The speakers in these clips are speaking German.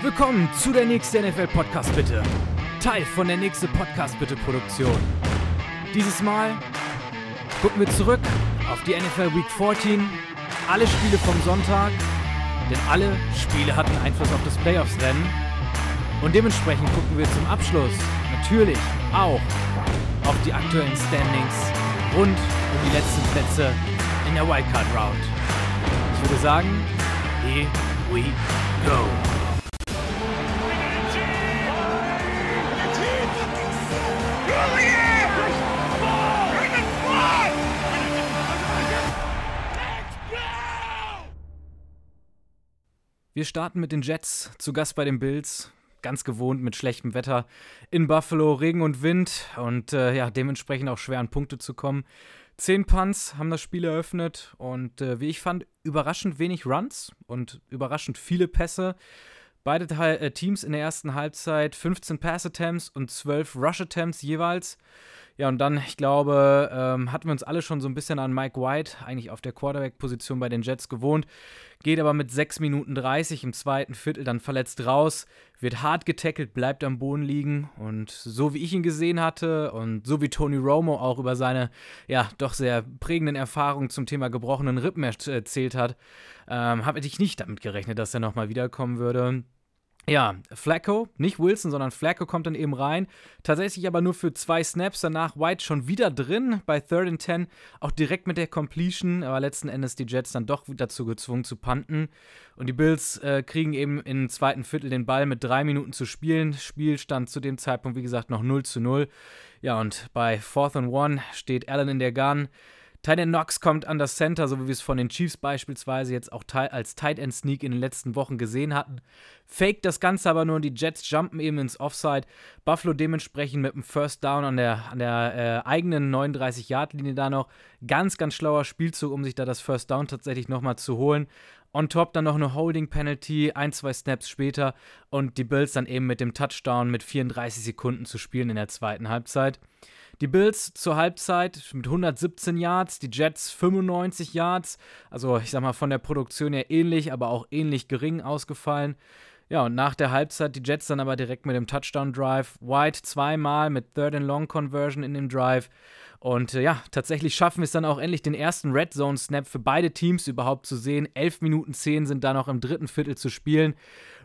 Willkommen zu der nächsten NFL Podcast Bitte. Teil von der nächsten Podcast Bitte Produktion. Dieses Mal gucken wir zurück auf die NFL Week 14, alle Spiele vom Sonntag, denn alle Spiele hatten Einfluss auf das Playoffs-Rennen. Und dementsprechend gucken wir zum Abschluss natürlich auch auf die aktuellen Standings rund um die letzten Plätze in der Wildcard Round. Ich würde sagen, here we go. Wir starten mit den Jets, zu Gast bei den Bills. Ganz gewohnt mit schlechtem Wetter in Buffalo, Regen und Wind und äh, ja, dementsprechend auch schwer an Punkte zu kommen. Zehn Punts haben das Spiel eröffnet und äh, wie ich fand, überraschend wenig Runs und überraschend viele Pässe. Beide äh, Teams in der ersten Halbzeit 15 Pass-Attempts und 12 Rush-Attempts jeweils. Ja, und dann, ich glaube, ähm, hatten wir uns alle schon so ein bisschen an Mike White, eigentlich auf der Quarterback-Position bei den Jets gewohnt. Geht aber mit 6 Minuten 30 im zweiten Viertel dann verletzt raus, wird hart getackelt, bleibt am Boden liegen. Und so wie ich ihn gesehen hatte und so wie Tony Romo auch über seine, ja, doch sehr prägenden Erfahrungen zum Thema gebrochenen Rippen erzählt hat, ähm, habe ich nicht damit gerechnet, dass er nochmal wiederkommen würde. Ja, Flacco, nicht Wilson, sondern Flacco kommt dann eben rein. Tatsächlich aber nur für zwei Snaps. Danach White schon wieder drin bei Third and Ten. Auch direkt mit der Completion. Aber letzten Endes die Jets dann doch dazu gezwungen zu punten. Und die Bills äh, kriegen eben im zweiten Viertel den Ball mit drei Minuten zu spielen. Spielstand zu dem Zeitpunkt, wie gesagt, noch 0 zu 0. Ja, und bei Fourth and One steht Allen in der Gun. Tight Knox kommt an das Center, so wie wir es von den Chiefs beispielsweise jetzt auch als Tight End Sneak in den letzten Wochen gesehen hatten. Fake das Ganze aber nur und die Jets jumpen eben ins Offside. Buffalo dementsprechend mit einem First Down an der, an der äh, eigenen 39-Yard-Linie da noch. Ganz, ganz schlauer Spielzug, um sich da das First Down tatsächlich nochmal zu holen. On top dann noch eine Holding Penalty, ein, zwei Snaps später und die Bills dann eben mit dem Touchdown mit 34 Sekunden zu spielen in der zweiten Halbzeit. Die Bills zur Halbzeit mit 117 Yards, die Jets 95 Yards. Also ich sag mal von der Produktion her ähnlich, aber auch ähnlich gering ausgefallen. Ja, und nach der Halbzeit die Jets dann aber direkt mit dem Touchdown-Drive. White zweimal mit Third and Long Conversion in dem Drive. Und äh, ja, tatsächlich schaffen wir es dann auch endlich, den ersten Red Zone Snap für beide Teams überhaupt zu sehen. 11 Minuten 10 sind da noch im dritten Viertel zu spielen.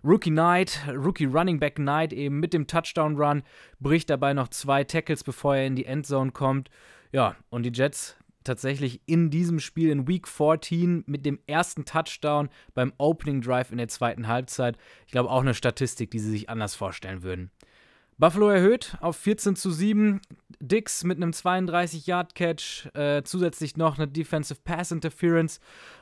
Rookie Knight, Rookie Running Back Knight eben mit dem Touchdown Run, bricht dabei noch zwei Tackles, bevor er in die Endzone kommt. Ja, und die Jets tatsächlich in diesem Spiel in Week 14 mit dem ersten Touchdown beim Opening Drive in der zweiten Halbzeit. Ich glaube auch eine Statistik, die sie sich anders vorstellen würden. Buffalo erhöht auf 14 zu 7. Dix mit einem 32-Yard-Catch, äh, zusätzlich noch eine Defensive Pass Interference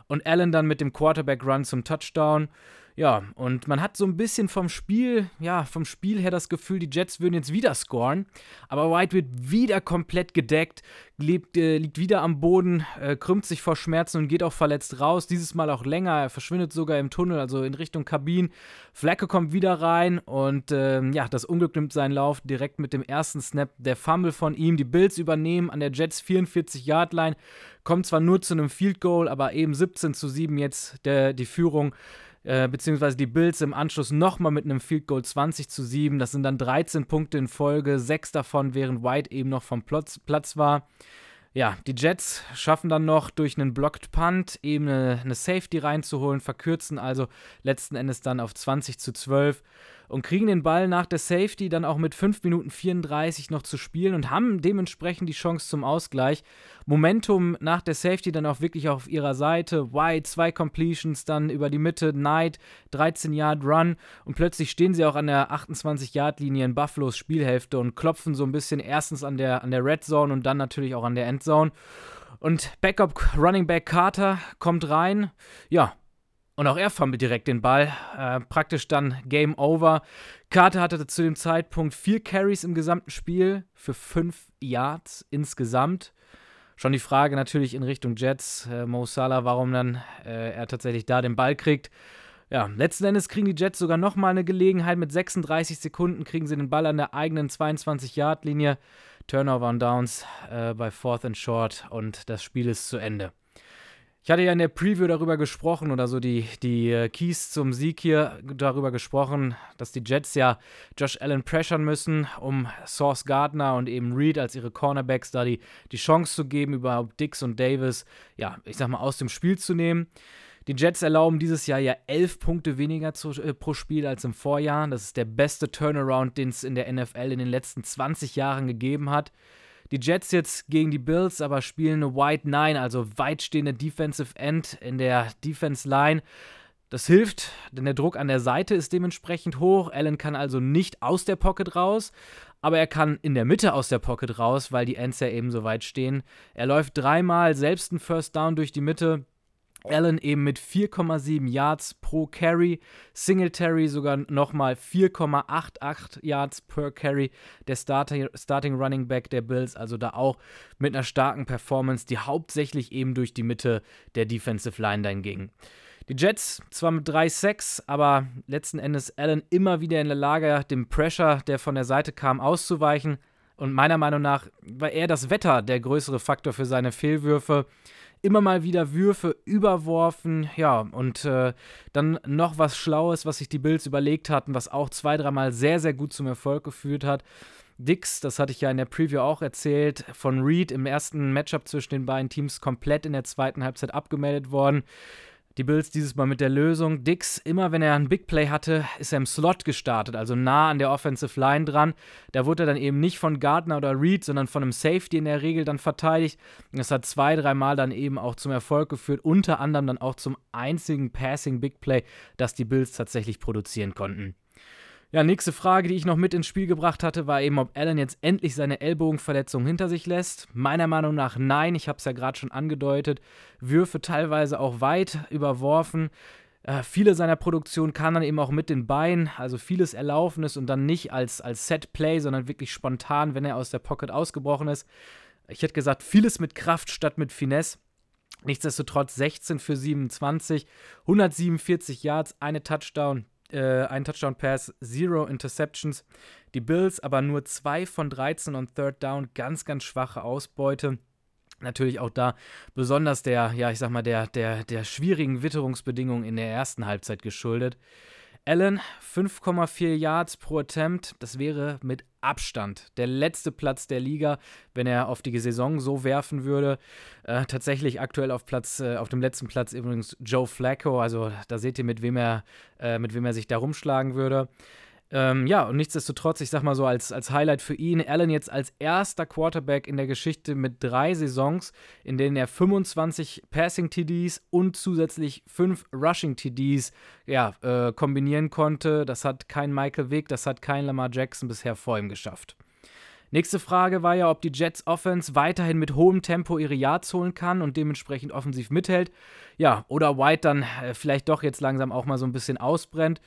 und Allen dann mit dem Quarterback-Run zum Touchdown. Ja, und man hat so ein bisschen vom Spiel, ja, vom Spiel her das Gefühl, die Jets würden jetzt wieder scoren. Aber White wird wieder komplett gedeckt, liegt, äh, liegt wieder am Boden, äh, krümmt sich vor Schmerzen und geht auch verletzt raus. Dieses Mal auch länger, er verschwindet sogar im Tunnel, also in Richtung Kabin. Flacke kommt wieder rein und äh, ja, das Unglück nimmt seinen Lauf direkt mit dem ersten Snap. Der Fumble von ihm, die Bills übernehmen an der Jets 44-Yard-Line. Kommt zwar nur zu einem Field Goal, aber eben 17 zu 7 jetzt der, die Führung. Äh, beziehungsweise die Bills im Anschluss nochmal mit einem Field Goal 20 zu 7. Das sind dann 13 Punkte in Folge, sechs davon, während White eben noch vom Platz, Platz war. Ja, die Jets schaffen dann noch durch einen Blocked Punt eben eine, eine Safety reinzuholen, verkürzen also letzten Endes dann auf 20 zu 12 und kriegen den Ball nach der Safety dann auch mit 5 Minuten 34 noch zu spielen und haben dementsprechend die Chance zum Ausgleich. Momentum nach der Safety dann auch wirklich auf ihrer Seite. White, zwei Completions dann über die Mitte, Knight, 13 Yard Run und plötzlich stehen sie auch an der 28 Yard Linie in Buffalo's Spielhälfte und klopfen so ein bisschen erstens an der, an der Red Zone und dann natürlich auch an der Endzone. Und Backup Running Back Carter kommt rein. Ja, und auch er fummelt direkt den Ball. Äh, praktisch dann Game Over. Carter hatte zu dem Zeitpunkt vier Carries im gesamten Spiel für fünf Yards insgesamt. Schon die Frage natürlich in Richtung Jets, äh, Mo Salah, warum dann äh, er tatsächlich da den Ball kriegt. Ja, letzten Endes kriegen die Jets sogar nochmal eine Gelegenheit. Mit 36 Sekunden kriegen sie den Ball an der eigenen 22-Yard-Linie. Turnover und Downs äh, bei Fourth and Short und das Spiel ist zu Ende. Ich hatte ja in der Preview darüber gesprochen oder so die, die äh, Keys zum Sieg hier darüber gesprochen, dass die Jets ja Josh Allen pressern müssen, um Source Gardner und eben Reed als ihre Cornerbacks da die, die Chance zu geben, überhaupt Dix und Davis, ja, ich sag mal, aus dem Spiel zu nehmen. Die Jets erlauben dieses Jahr ja elf Punkte weniger zu, äh, pro Spiel als im Vorjahr. Das ist der beste Turnaround, den es in der NFL in den letzten 20 Jahren gegeben hat. Die Jets jetzt gegen die Bills aber spielen eine White Nine, also weitstehende Defensive End in der Defense Line. Das hilft, denn der Druck an der Seite ist dementsprechend hoch. Allen kann also nicht aus der Pocket raus, aber er kann in der Mitte aus der Pocket raus, weil die Ends ja eben so weit stehen. Er läuft dreimal selbst einen First Down durch die Mitte. Allen eben mit 4,7 Yards pro Carry, Singletary sogar nochmal 4,88 Yards per Carry, der Starting, Starting Running Back der Bills, also da auch mit einer starken Performance, die hauptsächlich eben durch die Mitte der Defensive Line dann ging. Die Jets zwar mit 3-6, aber letzten Endes Allen immer wieder in der Lage, dem Pressure, der von der Seite kam, auszuweichen. Und meiner Meinung nach war eher das Wetter der größere Faktor für seine Fehlwürfe immer mal wieder Würfe überworfen. Ja, und äh, dann noch was Schlaues, was sich die Bills überlegt hatten, was auch zwei, dreimal sehr, sehr gut zum Erfolg geführt hat. Dix, das hatte ich ja in der Preview auch erzählt, von Reed im ersten Matchup zwischen den beiden Teams komplett in der zweiten Halbzeit abgemeldet worden. Die Bills dieses Mal mit der Lösung. Dix, immer wenn er einen Big Play hatte, ist er im Slot gestartet, also nah an der Offensive Line dran. Da wurde er dann eben nicht von Gardner oder Reed, sondern von einem Safety in der Regel dann verteidigt. Das hat zwei, dreimal dann eben auch zum Erfolg geführt, unter anderem dann auch zum einzigen Passing Big Play, das die Bills tatsächlich produzieren konnten. Ja, nächste Frage, die ich noch mit ins Spiel gebracht hatte, war eben, ob Allen jetzt endlich seine Ellbogenverletzung hinter sich lässt. Meiner Meinung nach nein, ich habe es ja gerade schon angedeutet. Würfe teilweise auch weit überworfen. Äh, viele seiner Produktion kann dann eben auch mit den Beinen, also vieles Erlaufenes und dann nicht als, als Set-Play, sondern wirklich spontan, wenn er aus der Pocket ausgebrochen ist. Ich hätte gesagt, vieles mit Kraft statt mit Finesse. Nichtsdestotrotz 16 für 27, 147 Yards, eine Touchdown, äh, ein Touchdown-Pass, zero Interceptions. Die Bills aber nur 2 von 13 und Third Down, ganz, ganz schwache Ausbeute. Natürlich auch da besonders der, ja, ich sag mal, der, der, der schwierigen Witterungsbedingungen in der ersten Halbzeit geschuldet. Allen 5,4 Yards pro Attempt, das wäre mit Abstand der letzte Platz der Liga, wenn er auf die Saison so werfen würde. Äh, tatsächlich aktuell auf Platz, äh, auf dem letzten Platz übrigens Joe Flacco, also da seht ihr, mit wem er, äh, mit wem er sich da rumschlagen würde. Ähm, ja, und nichtsdestotrotz, ich sag mal so als, als Highlight für ihn, Allen jetzt als erster Quarterback in der Geschichte mit drei Saisons, in denen er 25 Passing-TDs und zusätzlich fünf Rushing-TDs ja, äh, kombinieren konnte. Das hat kein Michael Vick, das hat kein Lamar Jackson bisher vor ihm geschafft. Nächste Frage war ja, ob die Jets Offense weiterhin mit hohem Tempo ihre Yards holen kann und dementsprechend offensiv mithält. Ja, oder White dann äh, vielleicht doch jetzt langsam auch mal so ein bisschen ausbrennt.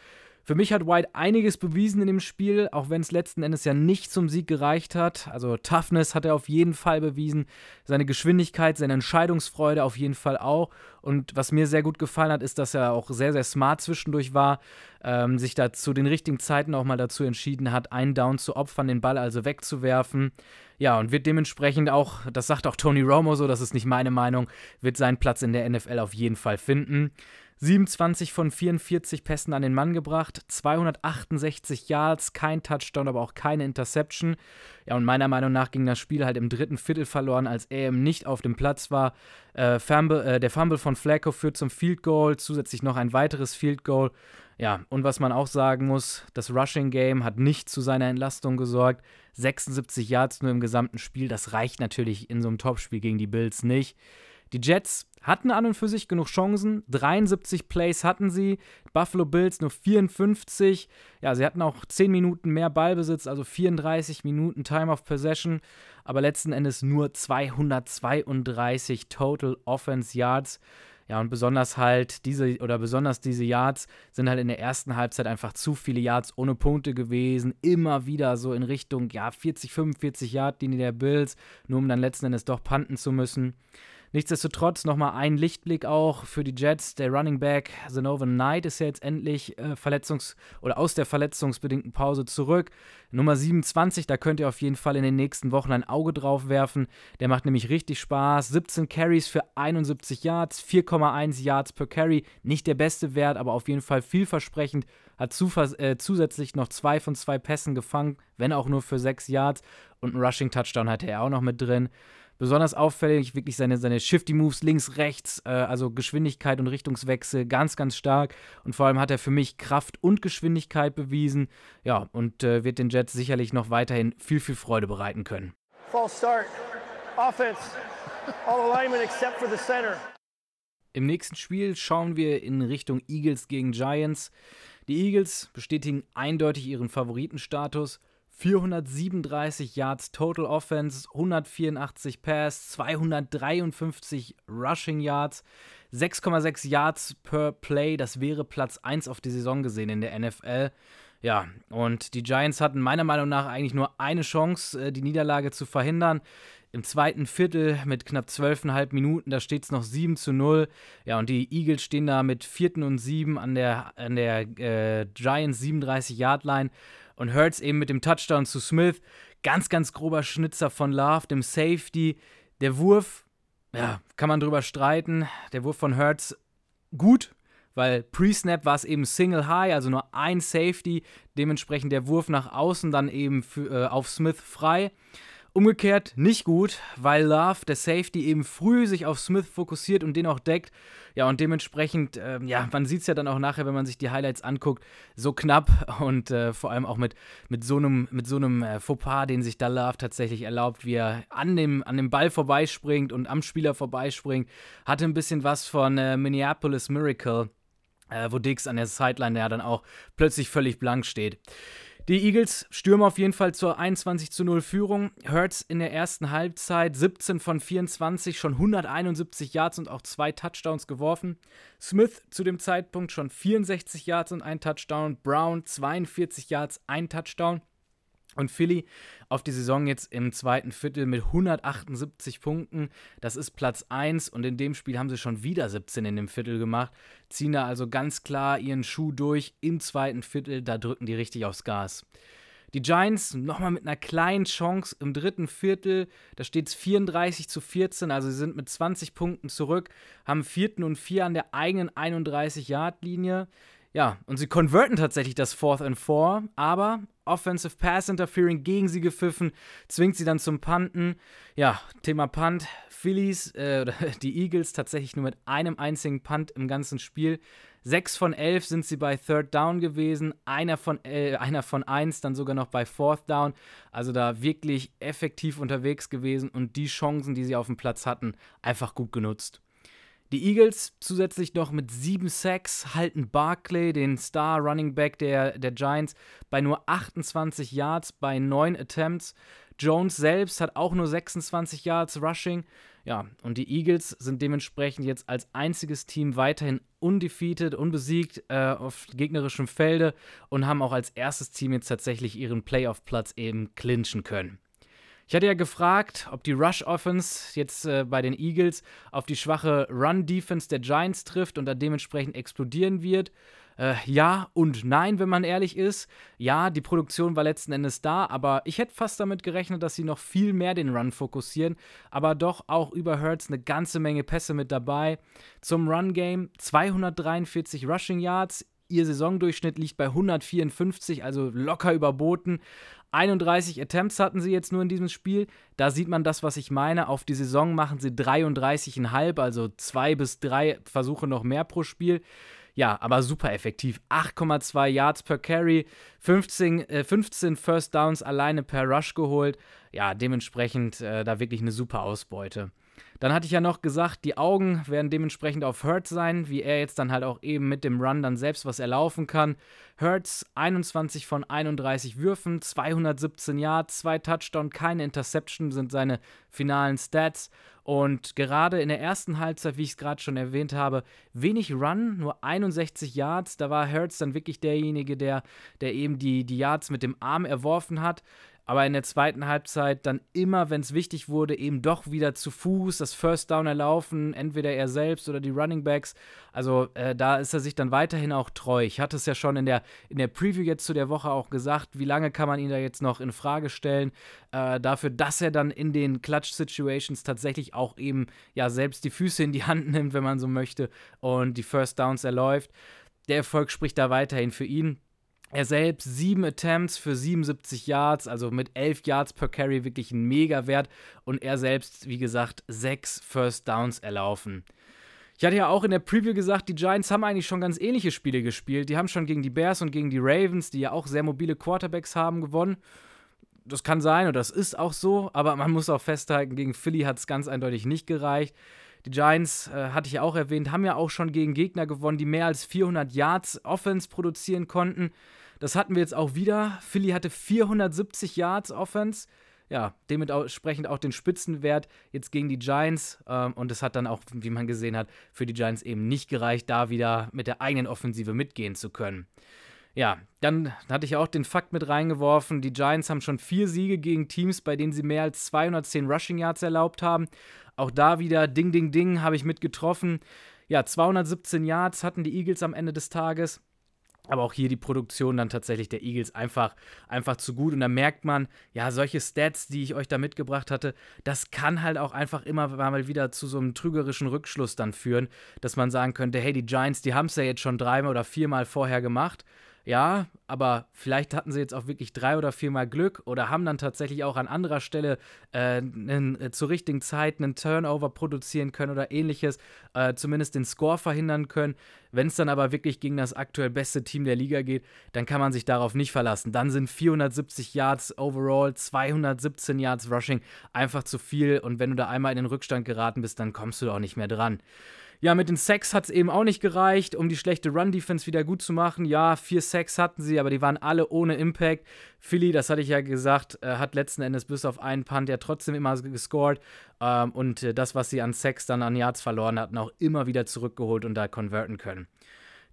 Für mich hat White einiges bewiesen in dem Spiel, auch wenn es letzten Endes ja nicht zum Sieg gereicht hat. Also Toughness hat er auf jeden Fall bewiesen, seine Geschwindigkeit, seine Entscheidungsfreude auf jeden Fall auch. Und was mir sehr gut gefallen hat, ist, dass er auch sehr, sehr smart zwischendurch war, ähm, sich da zu den richtigen Zeiten auch mal dazu entschieden hat, einen Down zu opfern, den Ball also wegzuwerfen. Ja, und wird dementsprechend auch, das sagt auch Tony Romo so, das ist nicht meine Meinung, wird seinen Platz in der NFL auf jeden Fall finden. 27 von 44 Pässen an den Mann gebracht, 268 Yards, kein Touchdown, aber auch keine Interception. Ja, und meiner Meinung nach ging das Spiel halt im dritten Viertel verloren, als er eben nicht auf dem Platz war. Äh, Fumble, äh, der Fumble von Flacco führt zum Field Goal, zusätzlich noch ein weiteres Field Goal. Ja, und was man auch sagen muss, das Rushing Game hat nicht zu seiner Entlastung gesorgt. 76 Yards nur im gesamten Spiel, das reicht natürlich in so einem Topspiel gegen die Bills nicht. Die Jets hatten an und für sich genug Chancen. 73 Plays hatten sie. Buffalo Bills nur 54. Ja, sie hatten auch 10 Minuten mehr Ballbesitz, also 34 Minuten Time of Possession. Aber letzten Endes nur 232 Total Offense Yards. Ja, und besonders halt diese, oder besonders diese Yards sind halt in der ersten Halbzeit einfach zu viele Yards ohne Punkte gewesen. Immer wieder so in Richtung, ja, 40, 45 Yard Linie der Bills, nur um dann letzten Endes doch panten zu müssen. Nichtsdestotrotz nochmal ein Lichtblick auch für die Jets. Der Running Back Zenovan Knight ist ja jetzt endlich äh, verletzungs- oder aus der verletzungsbedingten Pause zurück. Nummer 27, da könnt ihr auf jeden Fall in den nächsten Wochen ein Auge drauf werfen. Der macht nämlich richtig Spaß. 17 Carries für 71 Yards, 4,1 Yards per Carry. Nicht der beste Wert, aber auf jeden Fall vielversprechend. Hat äh, zusätzlich noch zwei von zwei Pässen gefangen, wenn auch nur für 6 Yards. Und einen Rushing Touchdown hatte er auch noch mit drin. Besonders auffällig wirklich seine, seine Shifty Moves links, rechts, äh, also Geschwindigkeit und Richtungswechsel ganz, ganz stark. Und vor allem hat er für mich Kraft und Geschwindigkeit bewiesen. Ja, und äh, wird den Jets sicherlich noch weiterhin viel, viel Freude bereiten können. False start. Offense. All alignment except for the center. Im nächsten Spiel schauen wir in Richtung Eagles gegen Giants. Die Eagles bestätigen eindeutig ihren Favoritenstatus. 437 Yards Total Offense, 184 Pass, 253 Rushing Yards, 6,6 Yards per Play. Das wäre Platz 1 auf die Saison gesehen in der NFL. Ja, und die Giants hatten meiner Meinung nach eigentlich nur eine Chance, äh, die Niederlage zu verhindern. Im zweiten Viertel mit knapp 12,5 Minuten, da steht es noch 7 zu 0. Ja, und die Eagles stehen da mit 4. und 7 an der, an der äh, Giants 37-Yard-Line und Hurts eben mit dem Touchdown zu Smith. Ganz, ganz grober Schnitzer von Love, dem Safety. Der Wurf, ja, kann man drüber streiten. Der Wurf von Hurts gut, weil Pre-Snap war es eben Single High, also nur ein Safety. Dementsprechend der Wurf nach außen dann eben für, äh, auf Smith frei. Umgekehrt nicht gut, weil Love, der Safety, eben früh sich auf Smith fokussiert und den auch deckt. Ja, und dementsprechend, äh, ja, man sieht es ja dann auch nachher, wenn man sich die Highlights anguckt, so knapp und äh, vor allem auch mit, mit so einem, so äh, Fauxpas, den sich da Love tatsächlich erlaubt, wie er an dem, an dem Ball vorbeispringt und am Spieler vorbeispringt. Hatte ein bisschen was von äh, Minneapolis Miracle, äh, wo Dix an der Sideline ja dann auch plötzlich völlig blank steht. Die Eagles stürmen auf jeden Fall zur 21 zu 0 Führung. Hurts in der ersten Halbzeit 17 von 24, schon 171 Yards und auch zwei Touchdowns geworfen. Smith zu dem Zeitpunkt schon 64 Yards und ein Touchdown. Brown 42 Yards, ein Touchdown. Und Philly auf die Saison jetzt im zweiten Viertel mit 178 Punkten. Das ist Platz 1 und in dem Spiel haben sie schon wieder 17 in dem Viertel gemacht. Ziehen da also ganz klar ihren Schuh durch im zweiten Viertel. Da drücken die richtig aufs Gas. Die Giants nochmal mit einer kleinen Chance im dritten Viertel. Da steht es 34 zu 14, also sie sind mit 20 Punkten zurück, haben vierten und vier an der eigenen 31-Yard-Linie. Ja, und sie konverten tatsächlich das Fourth and Four, aber Offensive Pass Interfering gegen sie gepfiffen, zwingt sie dann zum Punten. Ja, Thema Punt. Phillies, äh, die Eagles tatsächlich nur mit einem einzigen Punt im ganzen Spiel. Sechs von elf sind sie bei Third Down gewesen, einer von, äh, einer von eins dann sogar noch bei Fourth Down. Also da wirklich effektiv unterwegs gewesen und die Chancen, die sie auf dem Platz hatten, einfach gut genutzt. Die Eagles zusätzlich noch mit sieben Sacks halten Barclay, den Star Running Back der, der Giants, bei nur 28 Yards bei neun Attempts. Jones selbst hat auch nur 26 Yards Rushing. Ja, und die Eagles sind dementsprechend jetzt als einziges Team weiterhin undefeated, unbesiegt äh, auf gegnerischem Felde und haben auch als erstes Team jetzt tatsächlich ihren Playoff-Platz eben clinchen können. Ich hatte ja gefragt, ob die Rush Offense jetzt äh, bei den Eagles auf die schwache Run Defense der Giants trifft und dann dementsprechend explodieren wird. Äh, ja und nein, wenn man ehrlich ist. Ja, die Produktion war letzten Endes da, aber ich hätte fast damit gerechnet, dass sie noch viel mehr den Run fokussieren. Aber doch auch über Hurts eine ganze Menge Pässe mit dabei. Zum Run-Game 243 Rushing Yards. Ihr Saisondurchschnitt liegt bei 154, also locker überboten. 31 Attempts hatten sie jetzt nur in diesem Spiel. Da sieht man das, was ich meine. Auf die Saison machen sie 33,5, also zwei bis drei Versuche noch mehr pro Spiel. Ja, aber super effektiv. 8,2 Yards per Carry, 15, äh, 15 First Downs alleine per Rush geholt. Ja, dementsprechend äh, da wirklich eine super Ausbeute. Dann hatte ich ja noch gesagt, die Augen werden dementsprechend auf Hurts sein, wie er jetzt dann halt auch eben mit dem Run dann selbst was erlaufen kann. Hurts 21 von 31 Würfen, 217 Yards, zwei Touchdown, keine Interception sind seine finalen Stats. Und gerade in der ersten Halbzeit, wie ich es gerade schon erwähnt habe, wenig Run, nur 61 Yards. Da war Hurts dann wirklich derjenige, der, der eben die, die Yards mit dem Arm erworfen hat. Aber in der zweiten Halbzeit dann immer, wenn es wichtig wurde, eben doch wieder zu Fuß das First Down erlaufen, entweder er selbst oder die Running Backs. Also äh, da ist er sich dann weiterhin auch treu. Ich hatte es ja schon in der, in der Preview jetzt zu der Woche auch gesagt, wie lange kann man ihn da jetzt noch in Frage stellen, äh, dafür, dass er dann in den Clutch-Situations tatsächlich auch eben ja selbst die Füße in die Hand nimmt, wenn man so möchte, und die First Downs erläuft. Der Erfolg spricht da weiterhin für ihn. Er selbst sieben Attempts für 77 Yards, also mit 11 Yards per Carry wirklich ein Mega-Wert. Und er selbst, wie gesagt, sechs First Downs erlaufen. Ich hatte ja auch in der Preview gesagt, die Giants haben eigentlich schon ganz ähnliche Spiele gespielt. Die haben schon gegen die Bears und gegen die Ravens, die ja auch sehr mobile Quarterbacks haben, gewonnen. Das kann sein und das ist auch so, aber man muss auch festhalten, gegen Philly hat es ganz eindeutig nicht gereicht. Die Giants, äh, hatte ich ja auch erwähnt, haben ja auch schon gegen Gegner gewonnen, die mehr als 400 Yards Offense produzieren konnten. Das hatten wir jetzt auch wieder. Philly hatte 470 Yards Offense. Ja, dementsprechend auch den Spitzenwert jetzt gegen die Giants. Ähm, und es hat dann auch, wie man gesehen hat, für die Giants eben nicht gereicht, da wieder mit der eigenen Offensive mitgehen zu können. Ja, dann hatte ich auch den Fakt mit reingeworfen, die Giants haben schon vier Siege gegen Teams, bei denen sie mehr als 210 Rushing Yards erlaubt haben. Auch da wieder Ding, Ding, Ding habe ich mit getroffen. Ja, 217 Yards hatten die Eagles am Ende des Tages. Aber auch hier die Produktion dann tatsächlich der Eagles einfach, einfach zu gut. Und da merkt man, ja, solche Stats, die ich euch da mitgebracht hatte, das kann halt auch einfach immer mal wieder zu so einem trügerischen Rückschluss dann führen, dass man sagen könnte, hey, die Giants, die haben es ja jetzt schon dreimal oder viermal vorher gemacht. Ja, aber vielleicht hatten sie jetzt auch wirklich drei oder viermal Glück oder haben dann tatsächlich auch an anderer Stelle äh, einen, äh, zur richtigen Zeit einen Turnover produzieren können oder ähnliches, äh, zumindest den Score verhindern können. Wenn es dann aber wirklich gegen das aktuell beste Team der Liga geht, dann kann man sich darauf nicht verlassen. Dann sind 470 Yards overall, 217 Yards Rushing einfach zu viel und wenn du da einmal in den Rückstand geraten bist, dann kommst du auch nicht mehr dran. Ja, mit den Sacks hat es eben auch nicht gereicht, um die schlechte Run-Defense wieder gut zu machen. Ja, vier Sacks hatten sie, aber die waren alle ohne Impact. Philly, das hatte ich ja gesagt, äh, hat letzten Endes bis auf einen Punt ja trotzdem immer gescored. Ähm, und äh, das, was sie an Sacks dann an Yards verloren hatten, auch immer wieder zurückgeholt und da konverten können.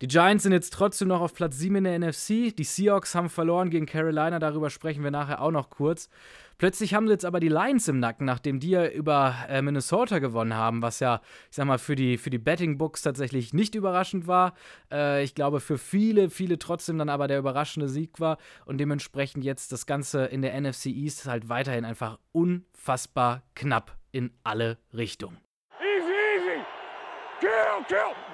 Die Giants sind jetzt trotzdem noch auf Platz 7 in der NFC. Die Seahawks haben verloren gegen Carolina, darüber sprechen wir nachher auch noch kurz. Plötzlich haben sie jetzt aber die Lions im Nacken, nachdem die ja über äh, Minnesota gewonnen haben, was ja, ich sag mal, für die, für die Betting-Books tatsächlich nicht überraschend war. Äh, ich glaube, für viele, viele trotzdem dann aber der überraschende Sieg war und dementsprechend jetzt das Ganze in der NFC East halt weiterhin einfach unfassbar knapp in alle Richtungen. Easy, easy! Kill, kill!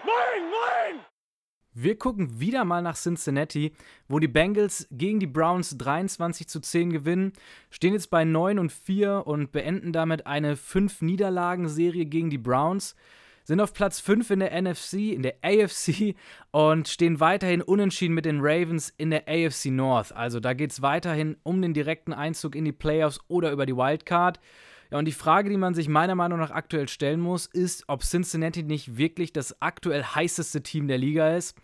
Wir gucken wieder mal nach Cincinnati, wo die Bengals gegen die Browns 23 zu 10 gewinnen, stehen jetzt bei 9 und 4 und beenden damit eine 5-Niederlagen-Serie gegen die Browns, sind auf Platz 5 in der NFC, in der AFC und stehen weiterhin unentschieden mit den Ravens in der AFC North. Also da geht es weiterhin um den direkten Einzug in die Playoffs oder über die Wildcard. Ja, und die Frage, die man sich meiner Meinung nach aktuell stellen muss, ist, ob Cincinnati nicht wirklich das aktuell heißeste Team der Liga ist.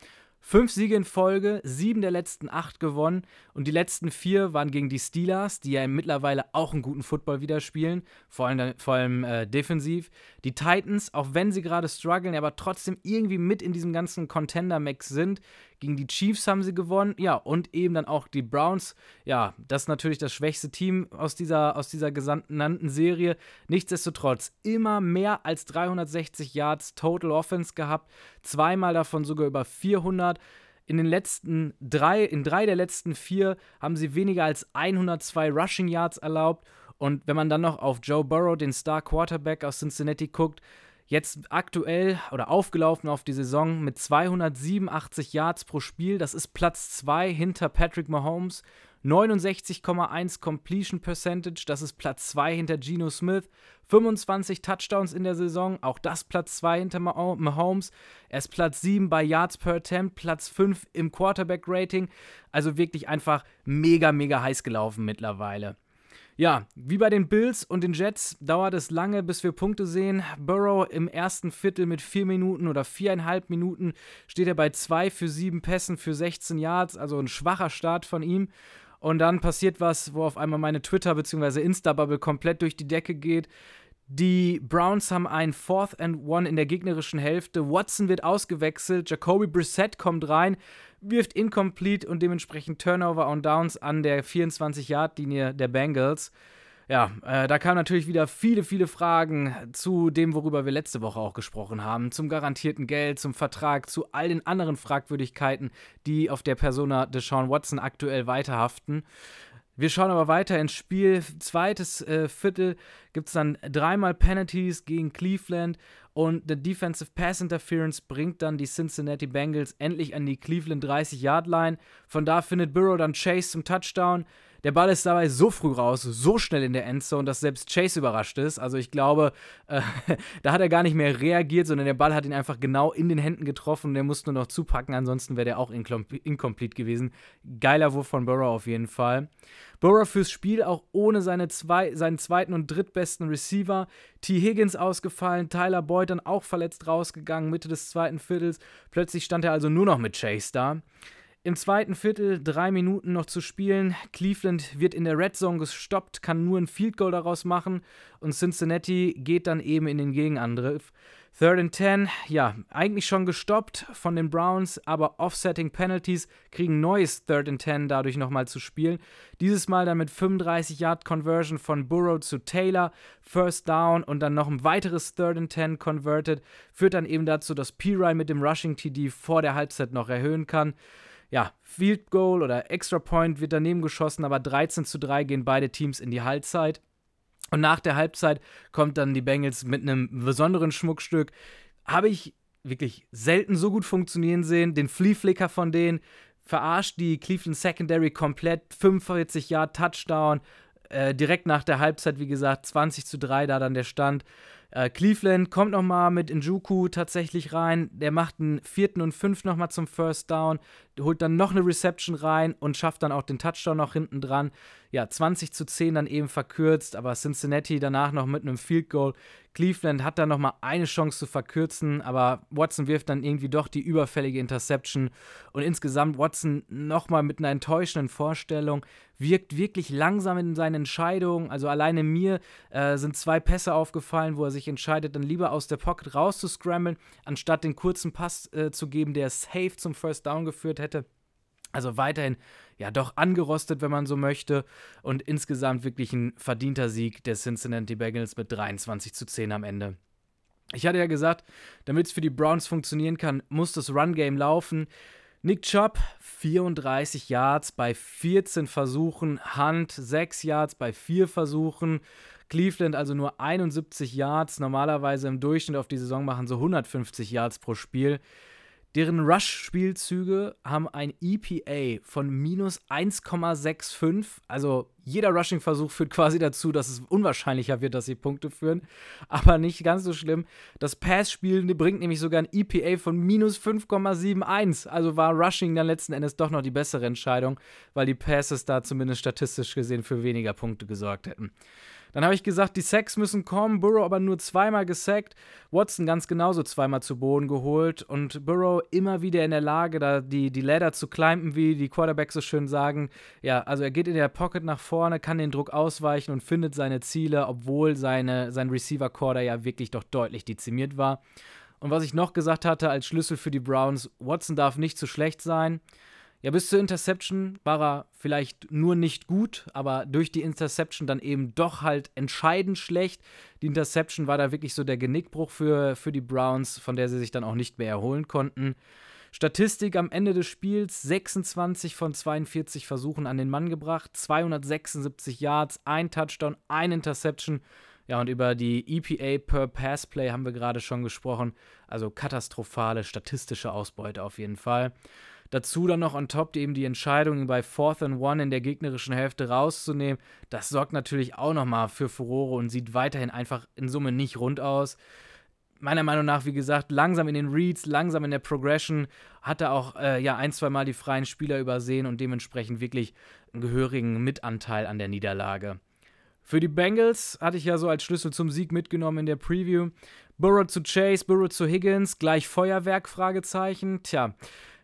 Fünf Siege in Folge, sieben der letzten acht gewonnen und die letzten vier waren gegen die Steelers, die ja mittlerweile auch einen guten Football wieder spielen, vor allem, vor allem äh, defensiv. Die Titans, auch wenn sie gerade strugglen, aber trotzdem irgendwie mit in diesem ganzen Contender-Max sind, gegen die Chiefs haben sie gewonnen, ja, und eben dann auch die Browns. Ja, das ist natürlich das schwächste Team aus dieser, aus dieser genannten Serie. Nichtsdestotrotz immer mehr als 360 Yards Total Offense gehabt, zweimal davon sogar über 400. In den letzten drei, in drei der letzten vier haben sie weniger als 102 Rushing Yards erlaubt. Und wenn man dann noch auf Joe Burrow, den Star Quarterback aus Cincinnati, guckt, Jetzt aktuell oder aufgelaufen auf die Saison mit 287 Yards pro Spiel. Das ist Platz 2 hinter Patrick Mahomes. 69,1 Completion Percentage, das ist Platz 2 hinter Geno Smith. 25 Touchdowns in der Saison, auch das Platz 2 hinter Mahomes. Er ist Platz 7 bei Yards per Attempt, Platz 5 im Quarterback Rating. Also wirklich einfach mega, mega heiß gelaufen mittlerweile. Ja, wie bei den Bills und den Jets dauert es lange, bis wir Punkte sehen. Burrow im ersten Viertel mit vier Minuten oder viereinhalb Minuten steht er bei zwei für sieben Pässen für 16 Yards, also ein schwacher Start von ihm. Und dann passiert was, wo auf einmal meine Twitter- bzw. Insta-Bubble komplett durch die Decke geht. Die Browns haben einen Fourth and One in der gegnerischen Hälfte. Watson wird ausgewechselt. Jacoby Brissett kommt rein, wirft incomplete und dementsprechend Turnover on Downs an der 24-Yard-Linie der Bengals. Ja, äh, da kamen natürlich wieder viele, viele Fragen zu dem, worüber wir letzte Woche auch gesprochen haben. Zum garantierten Geld, zum Vertrag, zu all den anderen Fragwürdigkeiten, die auf der Persona Deshaun Watson aktuell weiterhaften. Wir schauen aber weiter ins Spiel. Zweites äh, Viertel gibt es dann dreimal Penalties gegen Cleveland und der Defensive Pass Interference bringt dann die Cincinnati Bengals endlich an die Cleveland 30-Yard-Line. Von da findet Burrow dann Chase zum Touchdown. Der Ball ist dabei so früh raus, so schnell in der Endzone, dass selbst Chase überrascht ist. Also ich glaube, äh, da hat er gar nicht mehr reagiert, sondern der Ball hat ihn einfach genau in den Händen getroffen und er musste nur noch zupacken, ansonsten wäre der auch incomplete gewesen. Geiler Wurf von Burrow auf jeden Fall. Burrow fürs Spiel auch ohne seine zwei, seinen zweiten und drittbesten Receiver. T. Higgins ausgefallen, Tyler Boyd dann auch verletzt rausgegangen, Mitte des zweiten Viertels. Plötzlich stand er also nur noch mit Chase da. Im zweiten Viertel drei Minuten noch zu spielen. Cleveland wird in der Red Zone gestoppt, kann nur ein Field Goal daraus machen und Cincinnati geht dann eben in den Gegenangriff. Third and Ten, ja, eigentlich schon gestoppt von den Browns, aber Offsetting Penalties kriegen neues Third and Ten dadurch nochmal zu spielen. Dieses Mal dann mit 35 Yard Conversion von Burrow zu Taylor, First Down und dann noch ein weiteres Third and Ten converted, führt dann eben dazu, dass P-Rye mit dem Rushing TD vor der Halbzeit noch erhöhen kann ja, Field Goal oder Extra Point wird daneben geschossen, aber 13 zu 3 gehen beide Teams in die Halbzeit. Und nach der Halbzeit kommt dann die Bengals mit einem besonderen Schmuckstück. Habe ich wirklich selten so gut funktionieren sehen. Den Flea Flicker von denen verarscht die Cleveland Secondary komplett. 45 Yard Touchdown. Äh, direkt nach der Halbzeit, wie gesagt, 20 zu 3 da dann der Stand. Äh, Cleveland kommt nochmal mit Njuku tatsächlich rein. Der macht einen vierten und fünf nochmal zum First Down, holt dann noch eine Reception rein und schafft dann auch den Touchdown noch hinten dran. Ja, 20 zu 10 dann eben verkürzt, aber Cincinnati danach noch mit einem Field Goal. Cleveland hat dann nochmal eine Chance zu verkürzen, aber Watson wirft dann irgendwie doch die überfällige Interception. Und insgesamt Watson nochmal mit einer enttäuschenden Vorstellung, wirkt wirklich langsam in seinen Entscheidungen. Also alleine mir äh, sind zwei Pässe aufgefallen, wo er sich entscheidet, dann lieber aus der Pocket raus zu scramblen, anstatt den kurzen Pass äh, zu geben, der safe zum First Down geführt hätte. Also weiterhin ja doch angerostet, wenn man so möchte. Und insgesamt wirklich ein verdienter Sieg der Cincinnati Bengals mit 23 zu 10 am Ende. Ich hatte ja gesagt, damit es für die Browns funktionieren kann, muss das Run-Game laufen. Nick Chubb, 34 Yards bei 14 Versuchen. Hunt, 6 Yards bei 4 Versuchen. Cleveland also nur 71 Yards. Normalerweise im Durchschnitt auf die Saison machen so 150 Yards pro Spiel. Deren Rush-Spielzüge haben ein EPA von minus 1,65. Also jeder Rushing-Versuch führt quasi dazu, dass es unwahrscheinlicher wird, dass sie Punkte führen. Aber nicht ganz so schlimm. Das Pass-Spiel bringt nämlich sogar ein EPA von minus 5,71. Also war Rushing dann letzten Endes doch noch die bessere Entscheidung, weil die Passes da zumindest statistisch gesehen für weniger Punkte gesorgt hätten. Dann habe ich gesagt, die Sacks müssen kommen. Burrow aber nur zweimal gesackt. Watson ganz genauso zweimal zu Boden geholt. Und Burrow immer wieder in der Lage, da die, die Ladder zu climben, wie die Quarterbacks so schön sagen. Ja, also er geht in der Pocket nach vorne, kann den Druck ausweichen und findet seine Ziele, obwohl seine, sein Receiver-Core ja wirklich doch deutlich dezimiert war. Und was ich noch gesagt hatte als Schlüssel für die Browns, Watson darf nicht zu schlecht sein. Ja, bis zur Interception war er vielleicht nur nicht gut, aber durch die Interception dann eben doch halt entscheidend schlecht. Die Interception war da wirklich so der Genickbruch für, für die Browns, von der sie sich dann auch nicht mehr erholen konnten. Statistik am Ende des Spiels: 26 von 42 Versuchen an den Mann gebracht, 276 Yards, ein Touchdown, ein Interception. Ja, und über die EPA per Pass Play haben wir gerade schon gesprochen. Also katastrophale statistische Ausbeute auf jeden Fall. Dazu dann noch on top eben die Entscheidung, bei Fourth and One in der gegnerischen Hälfte rauszunehmen. Das sorgt natürlich auch nochmal für Furore und sieht weiterhin einfach in Summe nicht rund aus. Meiner Meinung nach, wie gesagt, langsam in den Reads, langsam in der Progression, hat er auch äh, ja, ein, zwei Mal die freien Spieler übersehen und dementsprechend wirklich einen gehörigen Mitanteil an der Niederlage. Für die Bengals hatte ich ja so als Schlüssel zum Sieg mitgenommen in der Preview. Burrow zu Chase, Burrow zu Higgins, gleich Feuerwerk, Fragezeichen. Tja,